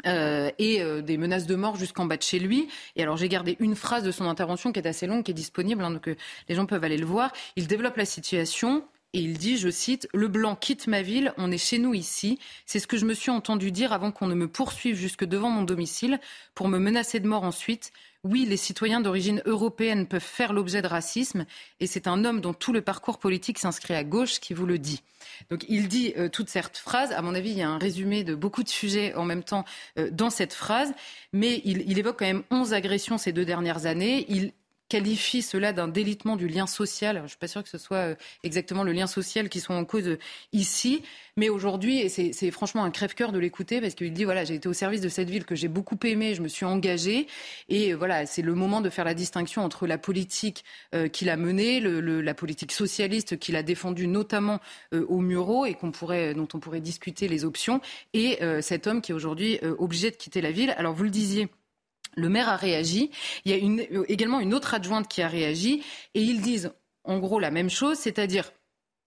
Euh, et des menaces de mort jusqu'en bas de chez lui. Et alors j'ai gardé une phrase de son intervention qui est assez longue, qui est disponible, hein, donc les gens peuvent aller le voir. Il développe la situation. Et il dit, je cite, Le blanc quitte ma ville, on est chez nous ici. C'est ce que je me suis entendu dire avant qu'on ne me poursuive jusque devant mon domicile pour me menacer de mort ensuite. Oui, les citoyens d'origine européenne peuvent faire l'objet de racisme et c'est un homme dont tout le parcours politique s'inscrit à gauche qui vous le dit. Donc il dit euh, toute cette phrase. À mon avis, il y a un résumé de beaucoup de sujets en même temps euh, dans cette phrase, mais il, il, évoque quand même 11 agressions ces deux dernières années. Il qualifie cela d'un délitement du lien social. Je ne suis pas sûre que ce soit euh, exactement le lien social qui soit en cause euh, ici. Mais aujourd'hui, et c'est franchement un crève-cœur de l'écouter parce qu'il dit voilà, j'ai été au service de cette ville que j'ai beaucoup aimée, je me suis engagé. Et euh, voilà, c'est le moment de faire la distinction entre la politique qu'il a menée, le, la politique socialiste qu'il a défendue notamment au Muro et pourrait, dont on pourrait discuter les options, et cet homme qui est aujourd'hui obligé de quitter la ville. Alors vous le disiez. Le maire a réagi. Il y a une, également une autre adjointe qui a réagi. Et ils disent en gros la même chose, c'est-à-dire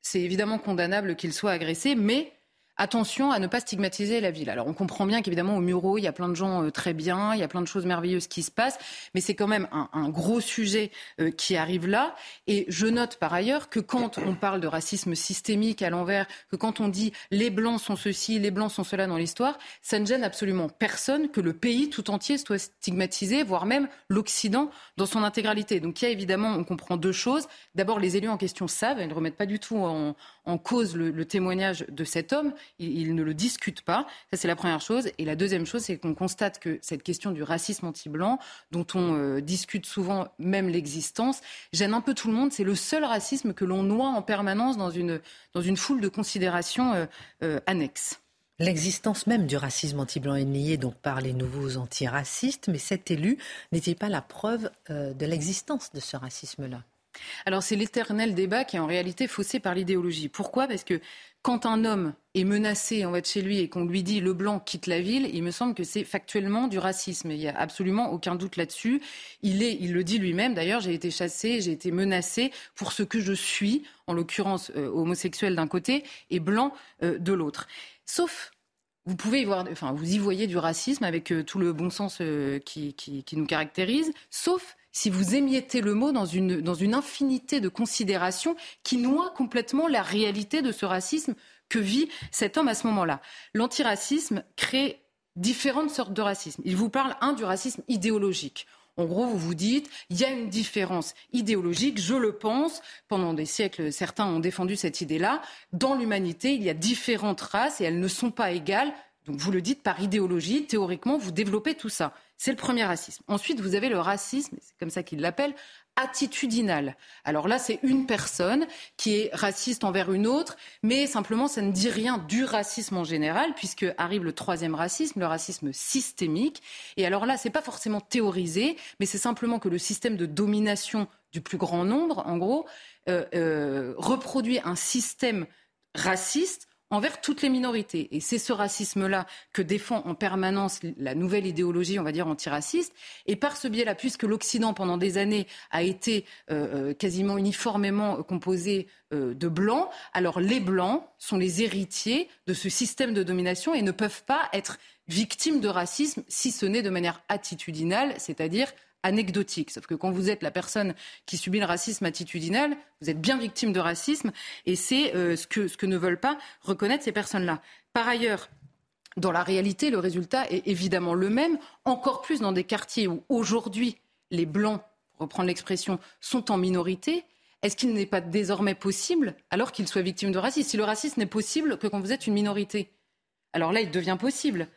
c'est évidemment condamnable qu'il soit agressé, mais attention à ne pas stigmatiser la ville. Alors on comprend bien qu'évidemment au Muro, il y a plein de gens euh, très bien, il y a plein de choses merveilleuses qui se passent, mais c'est quand même un, gros sujet euh, qui arrive là. Et je note par ailleurs que quand on parle de racisme systémique à l'envers, que quand on dit les blancs sont ceci, les blancs sont cela dans l'histoire, ça ne gêne absolument personne que le pays tout entier soit stigmatisé, voire même l'Occident dans son intégralité. Donc il y a évidemment, on comprend deux choses. D'abord, les élus en question savent, ils ne remettent pas du tout en, cause le, témoignage de cet homme ils, ne le discutent pas. Ça, c'est la première chose. Et la deuxième chose, c'est qu'on constate que cette question du racisme anti-blanc, dont on euh, discute souvent même l'existence, gêne un peu tout le monde. C'est le seul racisme que l'on noie en permanence dans une, dans une foule de considérations euh, euh, annexes. L'existence même du racisme anti-blanc est niée donc par les nouveaux antiracistes, mais cet élu n'était pas la preuve de l'existence de ce racisme-là? Alors c'est l'éternel débat qui est en réalité faussé par l'idéologie. Pourquoi? Parce que quand un homme est menacé en va de chez lui et qu'on lui dit le blanc quitte la ville, il me semble que c'est factuellement du racisme. Il n'y a absolument aucun doute là-dessus. Il, il le dit lui-même d'ailleurs, j'ai été chassé, j'ai été menacé pour ce que je suis, en l'occurrence euh, homosexuel d'un côté et blanc euh, de l'autre. Sauf vous pouvez y voir, enfin, vous y voyez du racisme avec euh, tout le bon sens qui, qui, nous caractérise, sauf si vous émiettez le mot dans une, infinité de considérations qui noient complètement la réalité de ce racisme que vit cet homme à ce moment-là. L'antiracisme crée différentes sortes de racisme. Il vous parle, un, du racisme idéologique. En gros, vous vous dites, il y a une différence idéologique, je le pense, pendant des siècles, certains ont défendu cette idée-là. Dans l'humanité, il y a différentes races et elles ne sont pas égales. Donc vous le dites par idéologie, théoriquement, vous développez tout ça. C'est le premier racisme. Ensuite, vous avez le racisme, c'est comme ça qu'il l'appelle, attitudinal. Alors là, c'est une personne qui est raciste envers une autre, mais simplement, ça ne dit rien du racisme en général, puisque arrive le troisième racisme, le racisme systémique. Et alors là, c'est pas forcément théorisé, mais c'est simplement que le système de domination du plus grand nombre, en gros, euh, euh, reproduit un système raciste envers toutes les minorités. Et c'est ce racisme-là que défend en permanence la nouvelle idéologie, on va dire, antiraciste. Et par ce biais-là, puisque l'Occident, pendant des années, a été euh, euh, quasiment uniformément composé euh, de blancs, alors les blancs sont les héritiers de ce système de domination et ne peuvent pas être victimes de racisme, si ce n'est de manière attitudinale, c'est-à-dire anecdotique. Sauf que quand vous êtes la personne qui subit le racisme attitudinal, vous êtes bien victime de racisme et c'est euh, ce, que, ce que ne veulent pas reconnaître ces personnes-là. Par ailleurs, dans la réalité, le résultat est évidemment le même, encore plus dans des quartiers où aujourd'hui les Blancs, pour reprendre l'expression, sont en minorité. Est-ce qu'il n'est pas désormais possible, alors qu'ils soient victimes de racisme? Si le racisme n'est possible que quand vous êtes une minorité, alors là, il devient possible.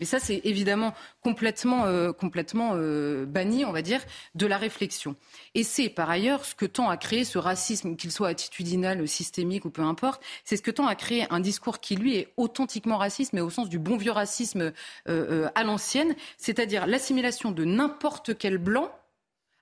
Mais ça, c'est évidemment complètement, euh, complètement euh, banni, on va dire, de la réflexion. Et c'est par ailleurs ce que tend à créer ce racisme, qu'il soit attitudinal, systémique ou peu importe, c'est ce que tend à créer un discours qui, lui, est authentiquement raciste, mais au sens du bon vieux racisme euh, à l'ancienne, c'est-à-dire l'assimilation de n'importe quel blanc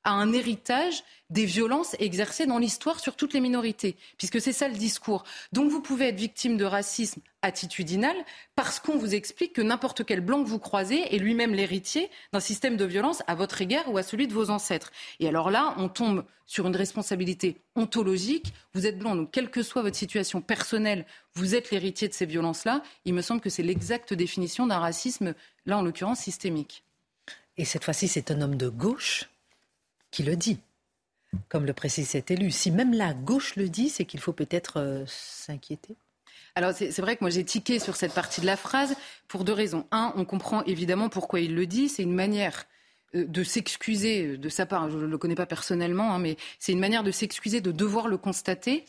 à un héritage des violences exercées dans l'histoire sur toutes les minorités, puisque c'est ça le discours. Donc vous pouvez être victime de racisme attitudinal parce qu'on vous explique que n'importe quel blanc que vous croisez est lui-même l'héritier d'un système de violence à votre égard ou à celui de vos ancêtres. Et alors là, on tombe sur une responsabilité ontologique. Vous êtes blanc, donc quelle que soit votre situation personnelle, vous êtes l'héritier de ces violences-là. Il me semble que c'est l'exacte définition d'un racisme, là en l'occurrence systémique. Et cette fois-ci, c'est un homme de gauche qui le dit, comme le précise cet élu. Si même la gauche le dit, c'est qu'il faut peut-être euh, s'inquiéter. Alors c'est vrai que moi j'ai tiqué sur cette partie de la phrase pour deux raisons. Un, on comprend évidemment pourquoi il le dit. C'est une manière euh, de s'excuser de sa part. Je ne le connais pas personnellement, hein, mais c'est une manière de s'excuser, de devoir le constater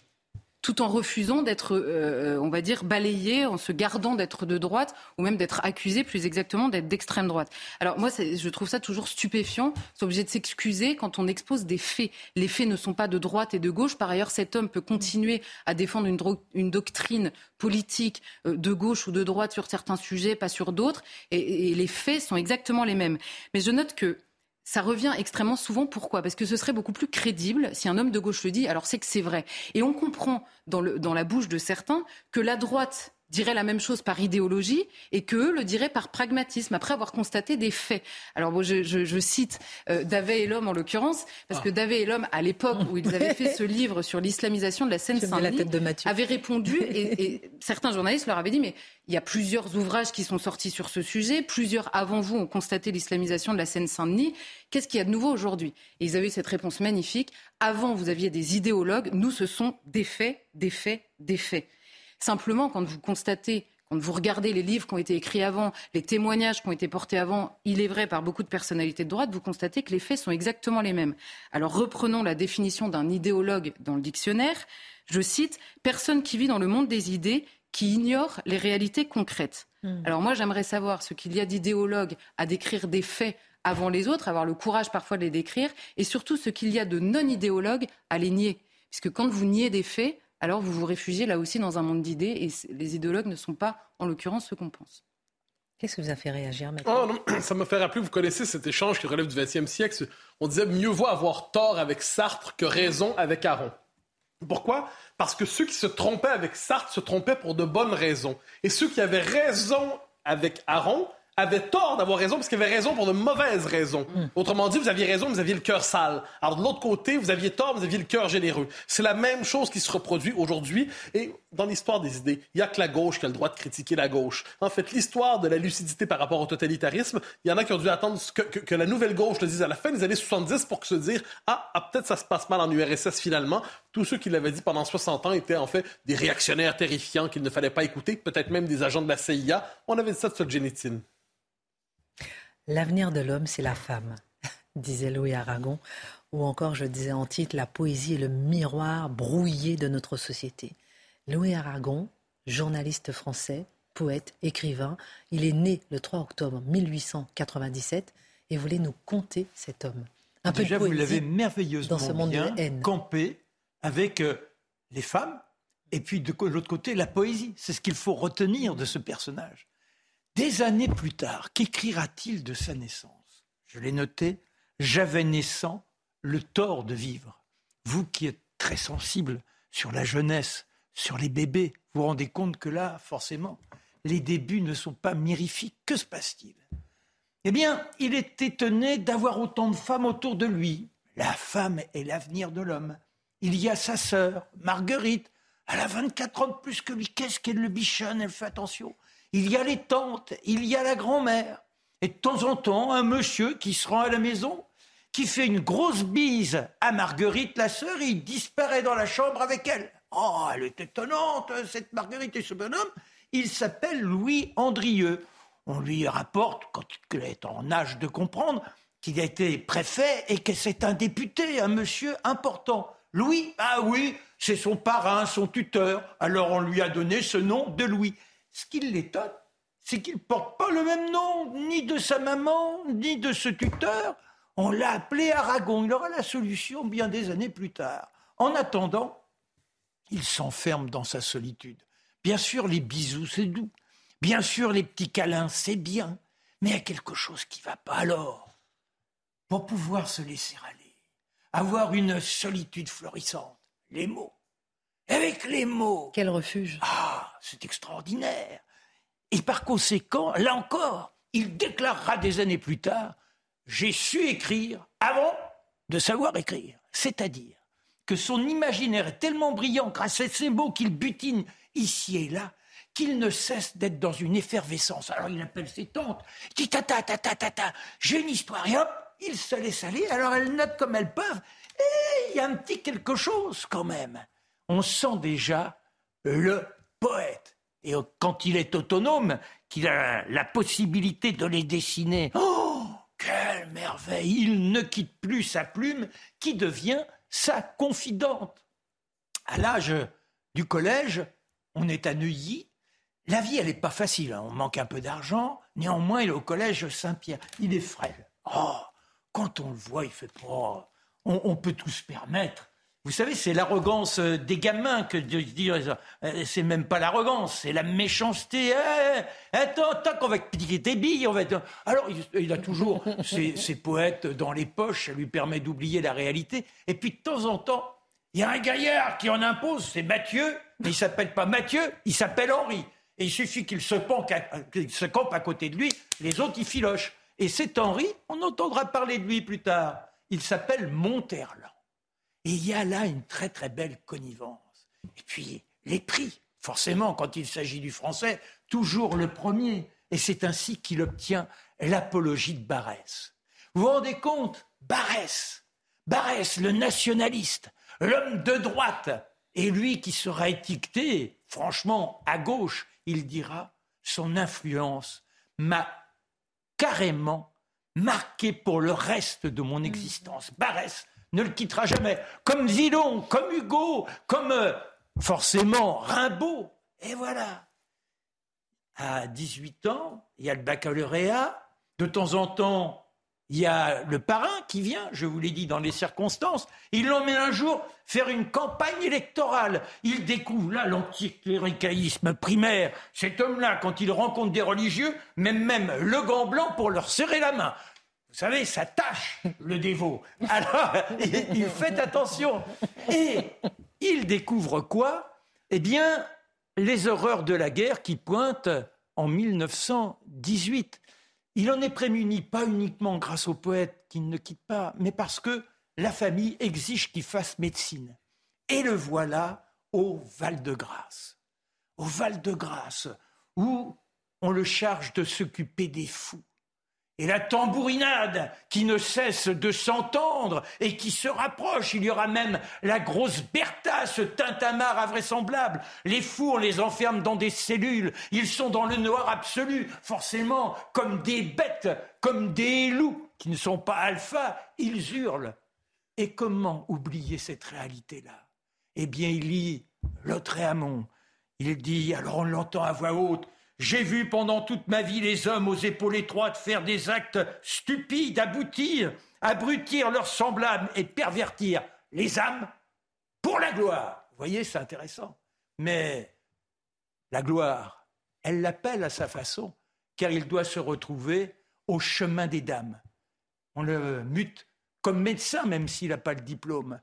tout en refusant d'être, euh, euh, on va dire, balayé, en se gardant d'être de droite, ou même d'être accusé, plus exactement, d'être d'extrême droite. Alors moi, je trouve ça toujours stupéfiant. C'est obligé de s'excuser quand on expose des faits. Les faits ne sont pas de droite et de gauche. Par ailleurs, cet homme peut continuer à défendre une, doctrine politique euh, de gauche ou de droite sur certains sujets, pas sur d'autres. Et, et les faits sont exactement les mêmes. Mais je note que ça revient extrêmement souvent. Pourquoi? Parce que ce serait beaucoup plus crédible si un homme de gauche le dit, alors c'est que c'est vrai. Et on comprend dans, le, dans la bouche de certains que la droite diraient la même chose par idéologie et qu'eux le diraient par pragmatisme, après avoir constaté des faits. Alors bon, je, je, je cite euh, Davet et l'homme en l'occurrence, parce que ah. Davet et l'homme, à l'époque où ils avaient fait ce livre sur l'islamisation de la Seine-Saint-Denis, avaient répondu, et, et, certains journalistes leur avaient dit, mais il y a plusieurs ouvrages qui sont sortis sur ce sujet, plusieurs avant vous ont constaté l'islamisation de la Seine-Saint-Denis, qu'est-ce qu'il y a de nouveau aujourd'hui? Et ils avaient eu cette réponse magnifique, avant vous aviez des idéologues, nous ce sont des faits, des faits, des faits. Simplement, quand vous constatez quand vous regardez les livres qui ont été écrits avant, les témoignages qui ont été portés avant, il est vrai par beaucoup de personnalités de droite, vous constatez que les faits sont exactement les mêmes. Alors reprenons la définition d'un idéologue dans le dictionnaire. Je cite Personne qui vit dans le monde des idées qui ignore les réalités concrètes. Hmm. Alors moi, j'aimerais savoir ce qu'il y a d'idéologue à décrire des faits avant les autres, avoir le courage parfois de les décrire, et surtout ce qu'il y a de non-idéologue à les nier. Puisque quand vous niez des faits, alors vous vous réfugiez là aussi dans un monde d'idées et les idéologues ne sont pas, en l'occurrence, ce qu'on pense. Qu'est-ce que vous a fait réagir maintenant oh, Ça me fait rappeler, vous connaissez cet échange qui relève du XXe siècle. On disait mieux vaut avoir tort avec Sartre que raison avec Aron. Pourquoi? Parce que ceux qui se trompaient avec Sartre se trompaient pour de bonnes raisons. Et ceux qui avaient raison avec Aron avait tort d'avoir raison parce qu'il avait raison pour de mauvaises raisons. Mm. Autrement dit, vous aviez raison, vous aviez le cœur sale. Alors de l'autre côté, vous aviez tort, vous aviez le cœur généreux. C'est la même chose qui se reproduit aujourd'hui. Et dans l'histoire des idées, il n'y a que la gauche qui a le droit de critiquer la gauche. En fait, l'histoire de la lucidité par rapport au totalitarisme, il y en a qui ont dû attendre que, que, la nouvelle gauche le dise à la fin des années 70 pour se dire ah, ah peut-être ça se passe mal en URSS finalement. Tous ceux qui l'avaient dit pendant 60 ans étaient en fait des réactionnaires terrifiants qu'il ne fallait pas écouter, peut-être même des agents de la CIA. On avait dit ça de Solzhenitsyn. L'avenir de l'homme, c'est la femme, disait Louis Aragon, ou encore, je disais en titre, la poésie est le miroir brouillé de notre société. Louis Aragon, journaliste français, poète, écrivain, il est né le 3 octobre 1897 et voulait nous conter cet homme. Un Déjà, vous l'avez merveilleusement dans ce monde bien campé avec euh, les femmes et puis de l'autre côté la poésie. C'est ce qu'il faut retenir de ce personnage. Des années plus tard, qu'écrira-t-il de sa naissance? Je l'ai noté, j'avais naissant le tort de vivre. Vous qui êtes très sensible sur la jeunesse, sur les bébés, vous vous rendez compte que là, forcément, les débuts ne sont pas mirifiques. Que se passe-t-il? Eh bien, il est étonné d'avoir autant de femmes autour de lui. La femme est l'avenir de l'homme. Il y a sa sœur, Marguerite. Elle a 24 ans de plus que lui. Qu'est-ce qu'elle le bichonne? Elle fait attention il y a les tantes, il y a la grand-mère. Et de temps en temps, un monsieur qui se rend à la maison, qui fait une grosse bise à Marguerite, la sœur, il disparaît dans la chambre avec elle. Oh, elle est étonnante, cette Marguerite et ce bonhomme. Il s'appelle Louis Andrieux. On lui rapporte, quand il est en âge de comprendre, qu'il a été préfet et que c'est un député, un monsieur important. Louis, ah oui, c'est son parrain, son tuteur. Alors on lui a donné ce nom de Louis. Ce qui l'étonne, c'est qu'il ne porte pas le même nom, ni de sa maman, ni de ce tuteur. On l'a appelé Aragon. Il aura la solution bien des années plus tard. En attendant, il s'enferme dans sa solitude. Bien sûr, les bisous, c'est doux. Bien sûr, les petits câlins, c'est bien. Mais il y a quelque chose qui ne va pas alors. Pour pouvoir se laisser aller, avoir une solitude florissante, les mots. Avec les mots. Quel refuge. Ah, c'est extraordinaire. Et par conséquent, là encore, il déclarera des années plus tard J'ai su écrire avant de savoir écrire. C'est-à-dire que son imaginaire est tellement brillant grâce à ces mots qu'il butine ici et là qu'il ne cesse d'être dans une effervescence. Alors il appelle ses tantes, il dit tata, tata, tata, j'ai une histoire, et hop, il se laisse aller, alors elles notent comme elles peuvent, et il y a un petit quelque chose quand même. On sent déjà le poète. Et quand il est autonome, qu'il a la possibilité de les dessiner, oh, quelle merveille Il ne quitte plus sa plume qui devient sa confidente. À l'âge du collège, on est à Neuilly. La vie, elle n'est pas facile. Hein. On manque un peu d'argent. Néanmoins, il est au collège Saint-Pierre. Il est frêle. Oh, quand on le voit, il fait pas. on peut tout se permettre. Vous savez, c'est l'arrogance euh, des gamins que de dire. Euh, c'est même pas l'arrogance, c'est la méchanceté. Eh, eh, attends, attends, qu'on va piquer tes billes. On va Alors, il, a toujours ses, poètes dans les poches, ça lui permet d'oublier la réalité. Et puis, de temps en temps, il y a un gaillard qui en impose, c'est Mathieu, mais il s'appelle pas Mathieu, il s'appelle Henri. Et il suffit qu'il se, se campe à côté de lui, les autres, ils filochent. Et c'est Henri, on entendra parler de lui plus tard. Il s'appelle Monterland. Et il y a là une très très belle connivence. Et puis, les prix, forcément, quand il s'agit du français, toujours le premier. Et c'est ainsi qu'il obtient l'apologie de Barès. Vous vous rendez compte? Barès, Barès, le nationaliste, l'homme de droite, et lui qui sera étiqueté, franchement, à gauche, il dira, son influence m'a carrément marqué pour le reste de mon existence. Barès ne le quittera jamais, comme Zilon, comme Hugo, comme euh, forcément Rimbaud. Et voilà. À 18 ans, il y a le baccalauréat. De temps en temps, il y a le parrain qui vient, je vous l'ai dit dans les circonstances. Il l'emmène un jour faire une campagne électorale. Il découvre là l'anticléricalisme primaire. Cet homme-là, quand il rencontre des religieux, même même le gant blanc pour leur serrer la main. Vous savez, ça tâche le dévot. Alors, il fait attention. Et il découvre quoi? Eh bien, les horreurs de la guerre qui pointent en 1918. Il en est prémuni pas uniquement grâce au poète qui ne quitte pas, mais parce que la famille exige qu'il fasse médecine. Et le voilà au Val-de-Grâce. Au Val-de-Grâce, où on le charge de s'occuper des fous et la tambourinade qui ne cesse de s'entendre et qui se rapproche. Il y aura même la grosse Bertha, ce tintamarre invraisemblable. Les fous, on les enferme dans des cellules. Ils sont dans le noir absolu, forcément, comme des bêtes, comme des loups qui ne sont pas alpha. Ils hurlent. Et comment oublier cette réalité-là? Eh bien, il lit Lautréamont. Il dit, alors on l'entend à voix haute, j'ai vu pendant toute ma vie les hommes aux épaules étroites faire des actes stupides, aboutir, abrutir leurs semblables et pervertir les âmes pour la gloire. Vous voyez, c'est intéressant. Mais la gloire, elle l'appelle à sa façon, car il doit se retrouver au chemin des dames. On le mute comme médecin, même s'il n'a pas le diplôme.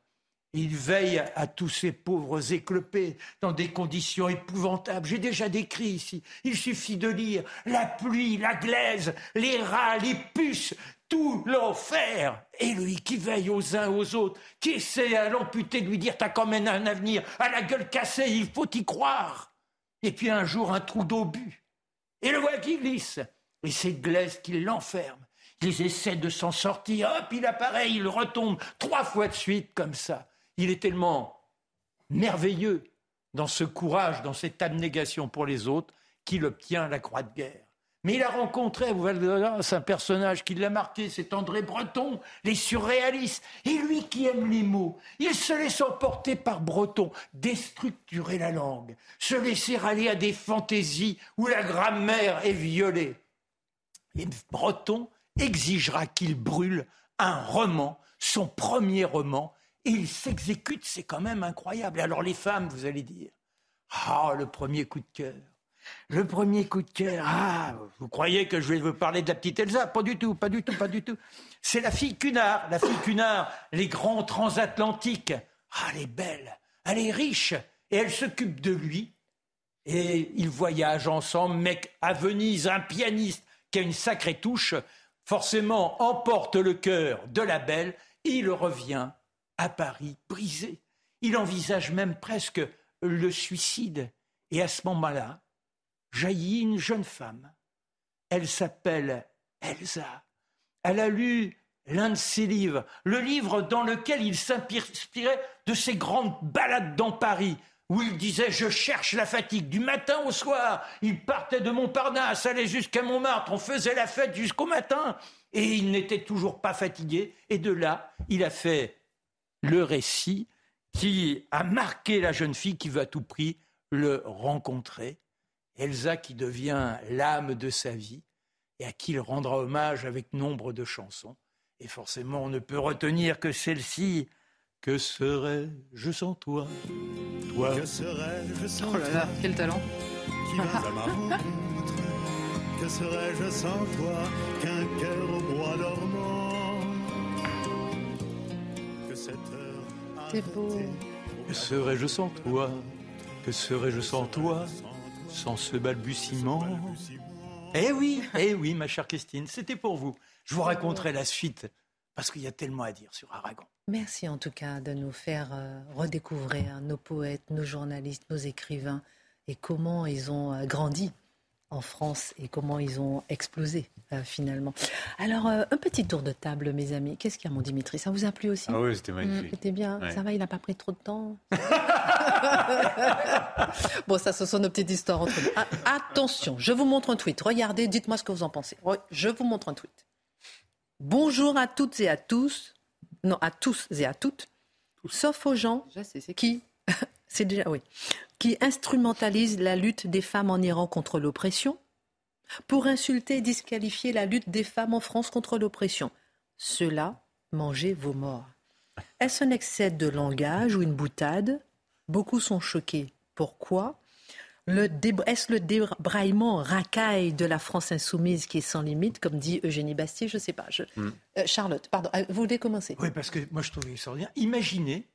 Il veille à tous ces pauvres éclopés dans des conditions épouvantables. J'ai déjà décrit ici. Il suffit de lire la pluie, la glaise, les rats, les puces, tout l'enfer. Et lui qui veille aux uns aux autres, qui essaie à l'amputer de lui dire t'as quand même un avenir, à la gueule cassée, il faut y croire. Et puis un jour un trou d'obus. Et le voilà qui glisse. Et c'est glaise qui l'enferme. Ils essaient de s'en sortir. Hop, il apparaît, il retombe trois fois de suite comme ça. Il est tellement merveilleux dans ce courage, dans cette abnégation pour les autres, qu'il obtient la croix de guerre. Mais il a rencontré à un personnage qui l'a marqué, c'est André Breton, les surréalistes. Et lui qui aime les mots, il se laisse emporter par Breton, déstructurer la langue, se laisser aller à des fantaisies où la grammaire est violée. Et Breton exigera qu'il brûle un roman, son premier roman, il s'exécute, c'est quand même incroyable. alors les femmes, vous allez dire, ah, le premier coup de cœur. Le premier coup de cœur, ah, vous croyez que je vais vous parler de la petite Elsa? Pas du tout, pas du tout, pas du tout. C'est la fille Cunard, la fille Cunard, les grands transatlantiques. Ah, elle est belle, elle est riche, et elle s'occupe de lui. Et ils voyagent ensemble, mec, à Venise, un pianiste qui a une sacrée touche, forcément emporte le cœur de la belle, il revient à Paris, brisé. Il envisage même presque le suicide. Et à ce moment-là, jaillit une jeune femme. Elle s'appelle Elsa. Elle a lu l'un de ses livres, le livre dans lequel il s'inspirait de ses grandes balades dans Paris, où il disait Je cherche la fatigue du matin au soir. Il partait de Montparnasse, allait jusqu'à Montmartre, on faisait la fête jusqu'au matin. Et il n'était toujours pas fatigué. Et de là, il a fait le récit qui a marqué la jeune fille qui veut à tout prix le rencontrer. Elsa qui devient l'âme de sa vie et à qui il rendra hommage avec nombre de chansons. Et forcément, on ne peut retenir que celle-ci. Que serais-je sans toi? Toi. Que serais-je sans oh là là, quel talent Qui Que serais-je sans toi? Qu'un Que serais-je sans toi? Que serais-je sans toi? Sans ce balbutiement? Eh oui, eh oui, ma chère Christine, c'était pour vous. Je vous raconterai la suite parce qu'il y a tellement à dire sur Aragon. Merci en tout cas de nous faire euh, redécouvrir nos poètes, nos journalistes, nos écrivains et comment ils ont euh, grandi en France et comment ils ont explosé euh, finalement. Alors, un petit tour de table, mes amis. Qu'est-ce qu'il y a, mon Dimitri? Ça vous a plu aussi? Ah oui, c'était magnifique. c'était bien. Ça va, il n'a pas pris trop de temps? Bon, ça, ce sont nos petites histoires entre nous. Ah, attention, je vous montre un tweet. Regardez, dites-moi ce que vous en pensez. Je vous montre un tweet. Bonjour à toutes et à tous. Non, à tous et à toutes. Sauf aux gens qui, c'est déjà, oui, qui instrumentalisent la lutte des femmes en Iran contre l'oppression pour insulter et disqualifier la lutte des femmes en France contre l'oppression. Cela, mangez vos morts. Est-ce un excès de langage ou une boutade? Beaucoup sont choqués. Pourquoi? Est-ce le débraillement racaille de la France insoumise qui est sans limite, comme dit Eugénie Bastier? Je ne sais pas. Hmm. Euh, Charlotte, pardon, euh, vous voulez commencer? Oui, parce que moi je trouve extraordinaire. Imaginez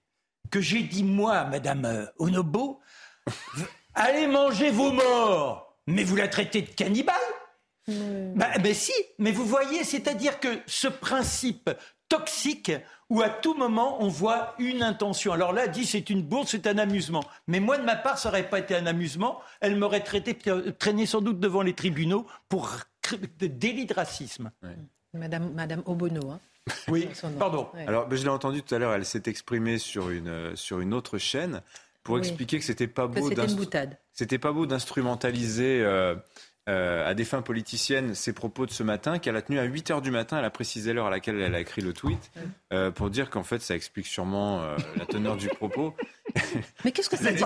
que j'ai dit, moi, Madame euh, Onobo, allez manger vos morts, mais vous la traitez de cannibale bah, ben si, mais vous voyez, c'est-à-dire que ce principe toxique où à tout moment on voit une intention. Alors là, dit c'est une bourse, c'est un amusement. Mais moi, de ma part, ça n'aurait pas été un amusement. Elle m'aurait traité, traîné sans doute devant les tribunaux pour délit de racisme. Madame, Madame Obono. Hein. Oui, pardon. Alors, je l'ai entendu tout à l'heure, elle s'est exprimée sur une, sur une autre chaîne pour expliquer que c'était pas beau. C'était pas beau d'instrumentaliser. Euh, euh, à des fins politiciennes ses propos de ce matin, qu'elle a tenu à 8 h du matin. Elle a précisé l'heure à laquelle elle a écrit le tweet, euh, pour dire qu'en fait, ça explique sûrement euh, la teneur du propos. mais qu'est-ce que ça dit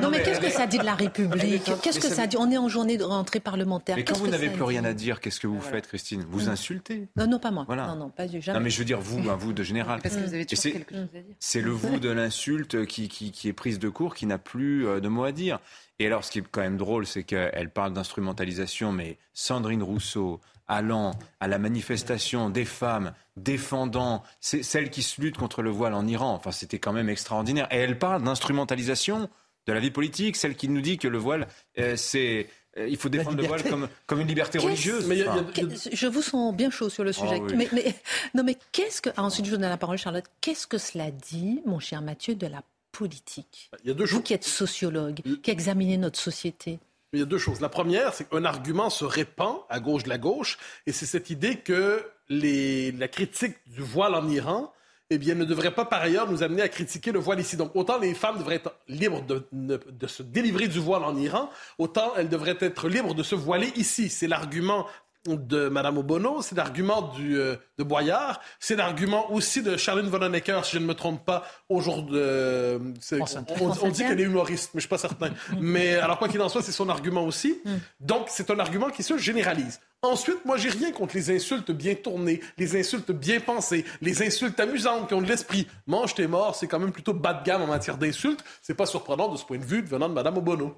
Non, mais qu'est-ce que ça dit de la République Qu'est-ce que ça dit On est en journée de rentrée parlementaire. Mais quand vous n'avez plus rien à dire, qu'est-ce que vous faites, Christine Vous insultez Non, non, pas moi. Non, non, pas du jamais. Non, mais je veux dire vous, vous de général. Parce que vous avez toujours quelque chose à dire. C'est le vous de l'insulte qui, qui, qui, est prise de court, qui n'a plus de mots à dire. Et alors, ce qui est quand même drôle, c'est qu'elle parle d'instrumentalisation, mais Sandrine Rousseau allant à la manifestation des femmes défendant celles qui se luttent contre le voile en Iran, enfin, c'était quand même extraordinaire. Et elle parle d'instrumentalisation de la vie politique, celle qui nous dit que le voile, euh, c'est euh, il faut défendre le voile comme, comme une liberté religieuse. Mais Je vous sens bien chaud sur le sujet. Ah mais, mais, non, mais qu'est-ce que. Ah, ensuite, je vous donne la parole, Charlotte. Qu'est-ce que cela dit, mon cher Mathieu, de la politique? Il y a deux Vous qui êtes sociologue, qui examinez notre société. Il y a deux choses. La première, c'est qu'un argument se répand à gauche de la gauche, et c'est cette idée que les, la critique du voile en Iran eh bien, ne devrait pas par ailleurs nous amener à critiquer le voile ici. Donc, autant les femmes devraient être libres de, de, se délivrer du voile en Iran, autant elles devraient être libres de se voiler ici. C'est l'argument de Mme Obono, c'est l'argument du, euh, de Boyard, c'est l'argument aussi de Charlene Vonnenecker, si je ne me trompe pas, aujourd'hui. Euh, on, on, dit qu'elle est humoriste, mais je suis pas certain. mais alors, quoi qu'il en soit, c'est son argument aussi. Mm. Donc, c'est un argument qui se généralise. Ensuite, moi, j'ai rien contre les insultes bien tournées, les insultes bien pensées, les insultes amusantes qui ont de l'esprit. Mange tes morts, c'est quand même plutôt bas de gamme en matière d'insultes. C'est pas surprenant de ce point de vue venant de Mme Obono.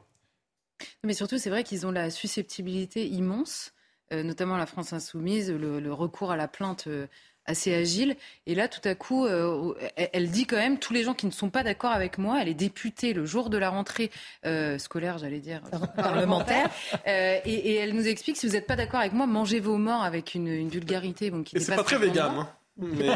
Mais surtout, c'est vrai qu'ils ont la susceptibilité immense notamment la France insoumise, le, recours à la plainte euh, assez agile. Et là, tout à coup, euh, elle dit quand même tous les gens qui ne sont pas d'accord avec moi. Elle est députée le jour de la rentrée scolaire, j'allais dire parlementaire, et, elle nous explique si vous n'êtes pas d'accord avec moi, mangez vos morts avec une, vulgarité bon, qui. Et c'est pas très vegan. Hein. Mais...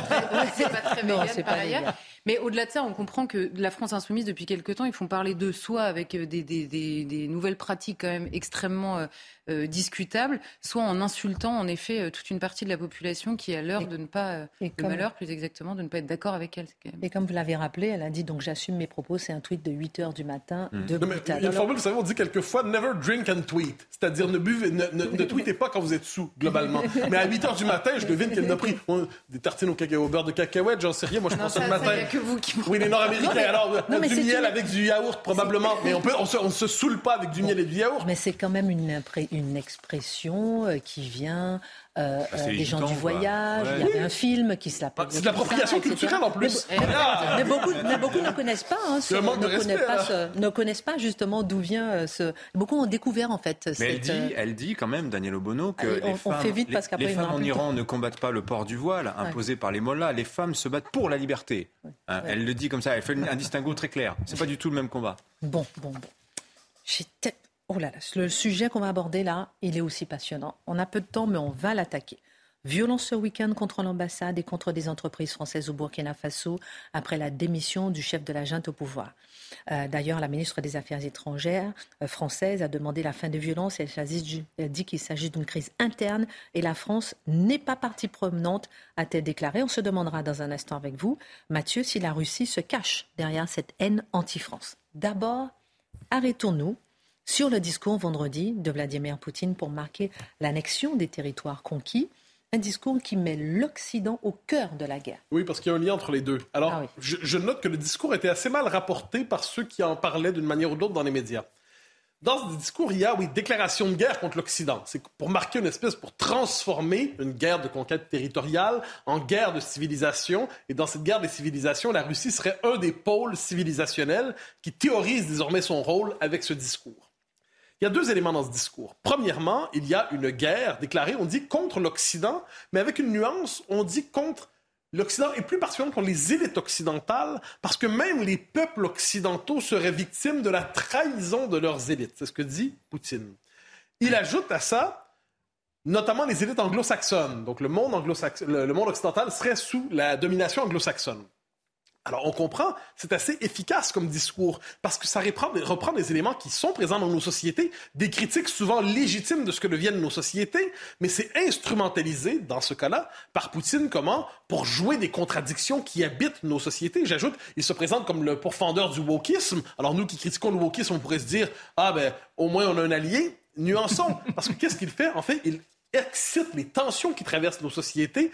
c'est pas très vegan par ailleurs. Mais au-delà de ça, on comprend que la France insoumise, depuis quelque temps, ils font parler de soi avec des, des, des, des nouvelles pratiques quand même extrêmement euh, discutable, soit en insultant en effet euh, toute une partie de la population qui a l'heure de ne pas, euh, le malheur plus exactement, de ne pas être d'accord avec elle. Et comme vous l'avez rappelé, elle a dit donc j'assume mes propos, c'est un tweet de 8 heures du matin mmh. de Il y a une formule, vous savez, on dit quelquefois never drink and tweet, c'est-à-dire ne buvez, ne, ne, tweetez pas quand vous êtes sous globalement. Mais à 8 heures du matin, je devine qu'elle n'a pris des tartines au, cacao, au beurre de cacahuète, j'en sais rien, moi je pense ça, le matin. Que vous qui... Oui, les Nord-Américains, alors du miel avec du yaourt probablement, mais on peut, on se, on se saoule pas avec du miel et du yaourt. Mais c'est quand même une, une expression euh, qui vient euh, ah, euh, des gens du voyage. Il y avait un film qui s'appelle. c'est de l'appropriation culturelle en plus. Mais, beaucoup, beaucoup, ne connaissent pas. Hein, ne, connaissent pas justement d'où vient ce. Beaucoup ont découvert en fait. Mais elle dit, elle dit quand même, Daniel Obono, que les femmes, les, femmes en Iran ne combattent pas le port du voile imposé par les mollahs. Les femmes se battent pour la liberté. Hein, elle le dit comme ça. Elle fait un distinguo très clair. C'est pas du tout le même combat. Bon, bon, bon. Oh là là, le sujet qu'on va aborder là, il est aussi passionnant. On a peu de temps, mais on va l'attaquer. Violence ce week-end contre l'ambassade et contre des entreprises françaises au Burkina Faso après la démission du chef de la junte au pouvoir. Euh, d'ailleurs, la ministre des Affaires étrangères euh, française a demandé la fin des violences. Elle, elle dit qu'il s'agit d'une crise interne et la France n'est pas partie prenante, a-t-elle déclaré. On se demandera dans un instant avec vous, Mathieu, si la Russie se cache derrière cette haine anti-France. D'abord, arrêtons-nous sur le discours vendredi de Vladimir Poutine pour marquer l'annexion des territoires conquis un discours qui met l'Occident au cœur de la guerre. Oui, parce qu'il y a un lien entre les deux. Alors, ah je, note que le discours était assez mal rapporté par ceux qui en parlaient d'une manière ou d'autre dans les médias. Dans ce discours, il y a, oui, déclaration de guerre contre l'Occident. C'est pour marquer une espèce, pour transformer une guerre de conquête territoriale en guerre de civilisation. Et dans cette guerre des civilisations, la Russie serait un des pôles civilisationnels qui théorise désormais son rôle avec ce discours. Il y a deux éléments dans ce discours. Premièrement, il y a une guerre déclarée, on dit contre l'Occident, mais avec une nuance, on dit contre l'Occident et plus particulièrement contre les élites occidentales, parce que même les peuples occidentaux seraient victimes de la trahison de leurs élites. C'est ce que dit Poutine. Il ajoute à ça, notamment les élites anglo-saxonnes. Donc le monde, anglo le monde occidental serait sous la domination anglo-saxonne. Alors on comprend, c'est assez efficace comme discours parce que ça reprend, des éléments qui sont présents dans nos sociétés, des critiques souvent légitimes de ce que deviennent nos sociétés, mais c'est instrumentalisé dans ce cas-là par Poutine comment? Pour jouer des contradictions qui habitent nos sociétés. J'ajoute, il se présente comme le pourfendeur du wokisme. Alors nous qui critiquons le wokisme, on pourrait se dire ah ben au moins on a un allié. Nuançons parce que qu'est-ce qu'il fait? En fait, il excite les tensions qui traversent nos sociétés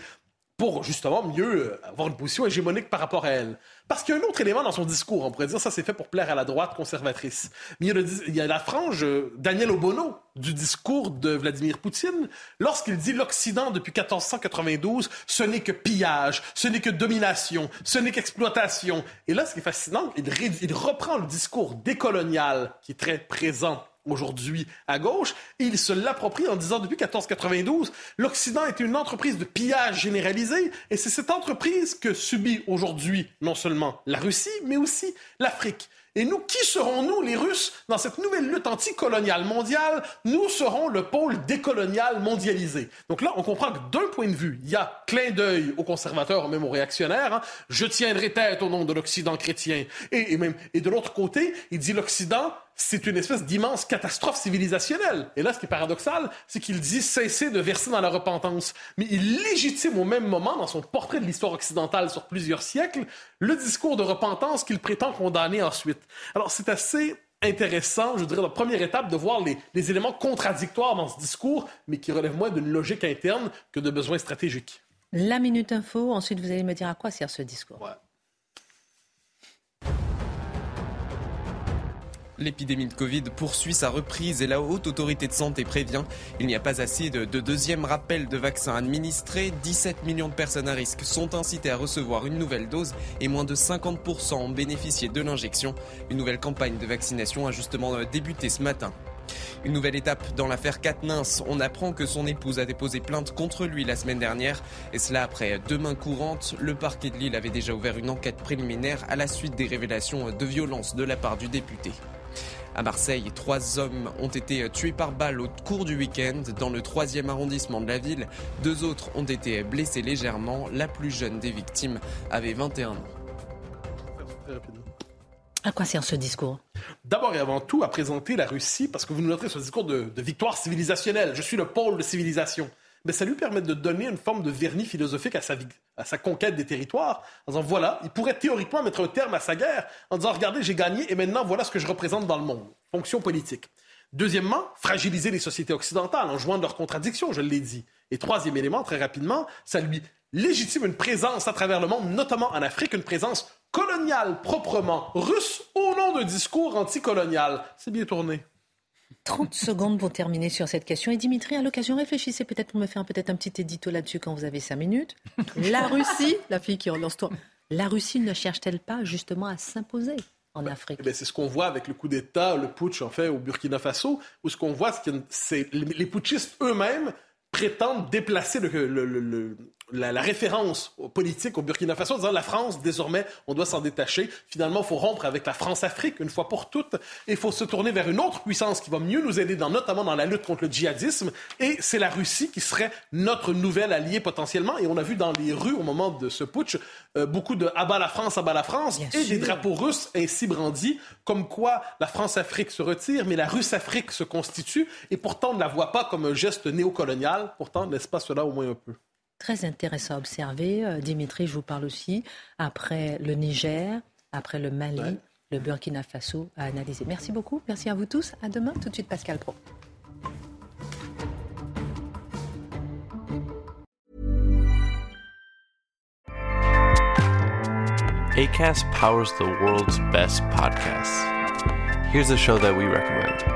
pour justement mieux euh, avoir une position hégémonique par rapport à elle. Parce qu'il y a un autre élément dans son discours, on pourrait dire ça c'est fait pour plaire à la droite conservatrice. Mais il y a, la frange euh, Daniel Obono du discours de Vladimir Poutine lorsqu'il dit l'Occident depuis 1492, ce n'est que pillage, ce n'est que domination, ce n'est qu'exploitation. Et là, ce qui est fascinant, il, il reprend le discours décolonial qui est très présent aujourd'hui à gauche, il se l'approprie en disant depuis 1492, l'Occident est une entreprise de pillage généralisé, et c'est cette entreprise que subit aujourd'hui non seulement la Russie, mais aussi l'Afrique. Et nous, qui serons-nous, les Russes, dans cette nouvelle lutte anticoloniale mondiale? Nous serons le pôle décolonial mondialisé. Donc là, on comprend que d'un point de vue, il y a clin d'œil aux conservateurs, même aux réactionnaires. Hein. Je tiendrai tête au nom de l'Occident chrétien. Et, et, même, et de l'autre côté, il dit l'Occident c'est une espèce d'immense catastrophe civilisationnelle. Et là, ce qui est paradoxal, c'est qu'il dit cesser de verser dans la repentance. Mais il légitime au même moment, dans son portrait de l'histoire occidentale sur plusieurs siècles, le discours de repentance qu'il prétend condamner ensuite. Alors, c'est assez intéressant, je dirais, la première étape de voir les, les, éléments contradictoires dans ce discours, mais qui relèvent moins d'une logique interne que de besoins stratégiques. La minute info, ensuite vous allez me dire à quoi sert ce discours. Ouais. L'épidémie de Covid poursuit sa reprise et la haute autorité de santé prévient il n'y a pas assez de, de deuxième rappel de vaccins administrés. 17 millions de personnes à risque sont incitées à recevoir une nouvelle dose et moins de 50% ont bénéficié de l'injection. Une nouvelle campagne de vaccination a justement euh, débuté ce matin. Une nouvelle étape dans l'affaire Katnins. On apprend que son épouse a déposé plainte contre lui la semaine dernière. Et cela après deux mains courantes. Le parquet de Lille avait déjà ouvert une enquête préliminaire à la suite des révélations de violence de la part du député. À Marseille, trois hommes ont été tués par balle au cours du week-end dans le troisième arrondissement de la ville. Deux autres ont été blessés légèrement. La plus jeune des victimes avait 21 ans. À quoi sert ce discours? D'abord et avant tout à présenter la Russie, parce que vous nous noterez ce discours de, de victoire civilisationnelle. Je suis le pôle de civilisation mais ça lui permet de donner une forme de vernis philosophique à sa, à sa conquête des territoires, en disant voilà, il pourrait théoriquement mettre un terme à sa guerre, en disant regardez, j'ai gagné et maintenant voilà ce que je représente dans le monde. Fonction politique. Deuxièmement, fragiliser les sociétés occidentales en jouant de leurs contradictions, je l'ai dit. Et troisième élément, très rapidement, ça lui légitime une présence à travers le monde, notamment en Afrique, une présence coloniale proprement russe au nom d'un discours anticolonial. C'est bien tourné. 30 secondes pour terminer sur cette question. Et Dimitri, à l'occasion, réfléchissez peut-être pour me faire peut-être un petit édito là-dessus quand vous avez 5 minutes. La Russie, la fille qui relance toi, la Russie ne cherche-t-elle pas justement à s'imposer en ben, Afrique? ben, C'est ce qu'on voit avec le coup d'État, le putsch en fait au Burkina Faso, où ce qu'on voit, c'est que les putschistes eux-mêmes prétendent déplacer le, la, référence politique au Burkina Faso, en disant la France, désormais, on doit s'en détacher. Finalement, il faut rompre avec la France-Afrique une fois pour toutes et il faut se tourner vers une autre puissance qui va mieux nous aider, dans, notamment dans la lutte contre le djihadisme. Et c'est la Russie qui serait notre nouvel allié potentiellement. Et on a vu dans les rues, au moment de ce putsch, euh, beaucoup de abat la France, abat la France et des drapeaux russes ainsi brandis, comme quoi la France-Afrique se retire, mais la Russe-Afrique se constitue. Et pourtant, on ne la voit pas comme un geste néocolonial. Pourtant, n'est-ce pas cela au moins un peu? Très intéressant à observer. Euh, Dimitri, je vous parle aussi. Après le Niger, après le Mali, le Burkina Faso à analyser. Merci beaucoup. Merci à vous tous. À demain. Tout de suite, Pascal Pro. ACAST powers the world's best podcasts. Here's a show that we recommend.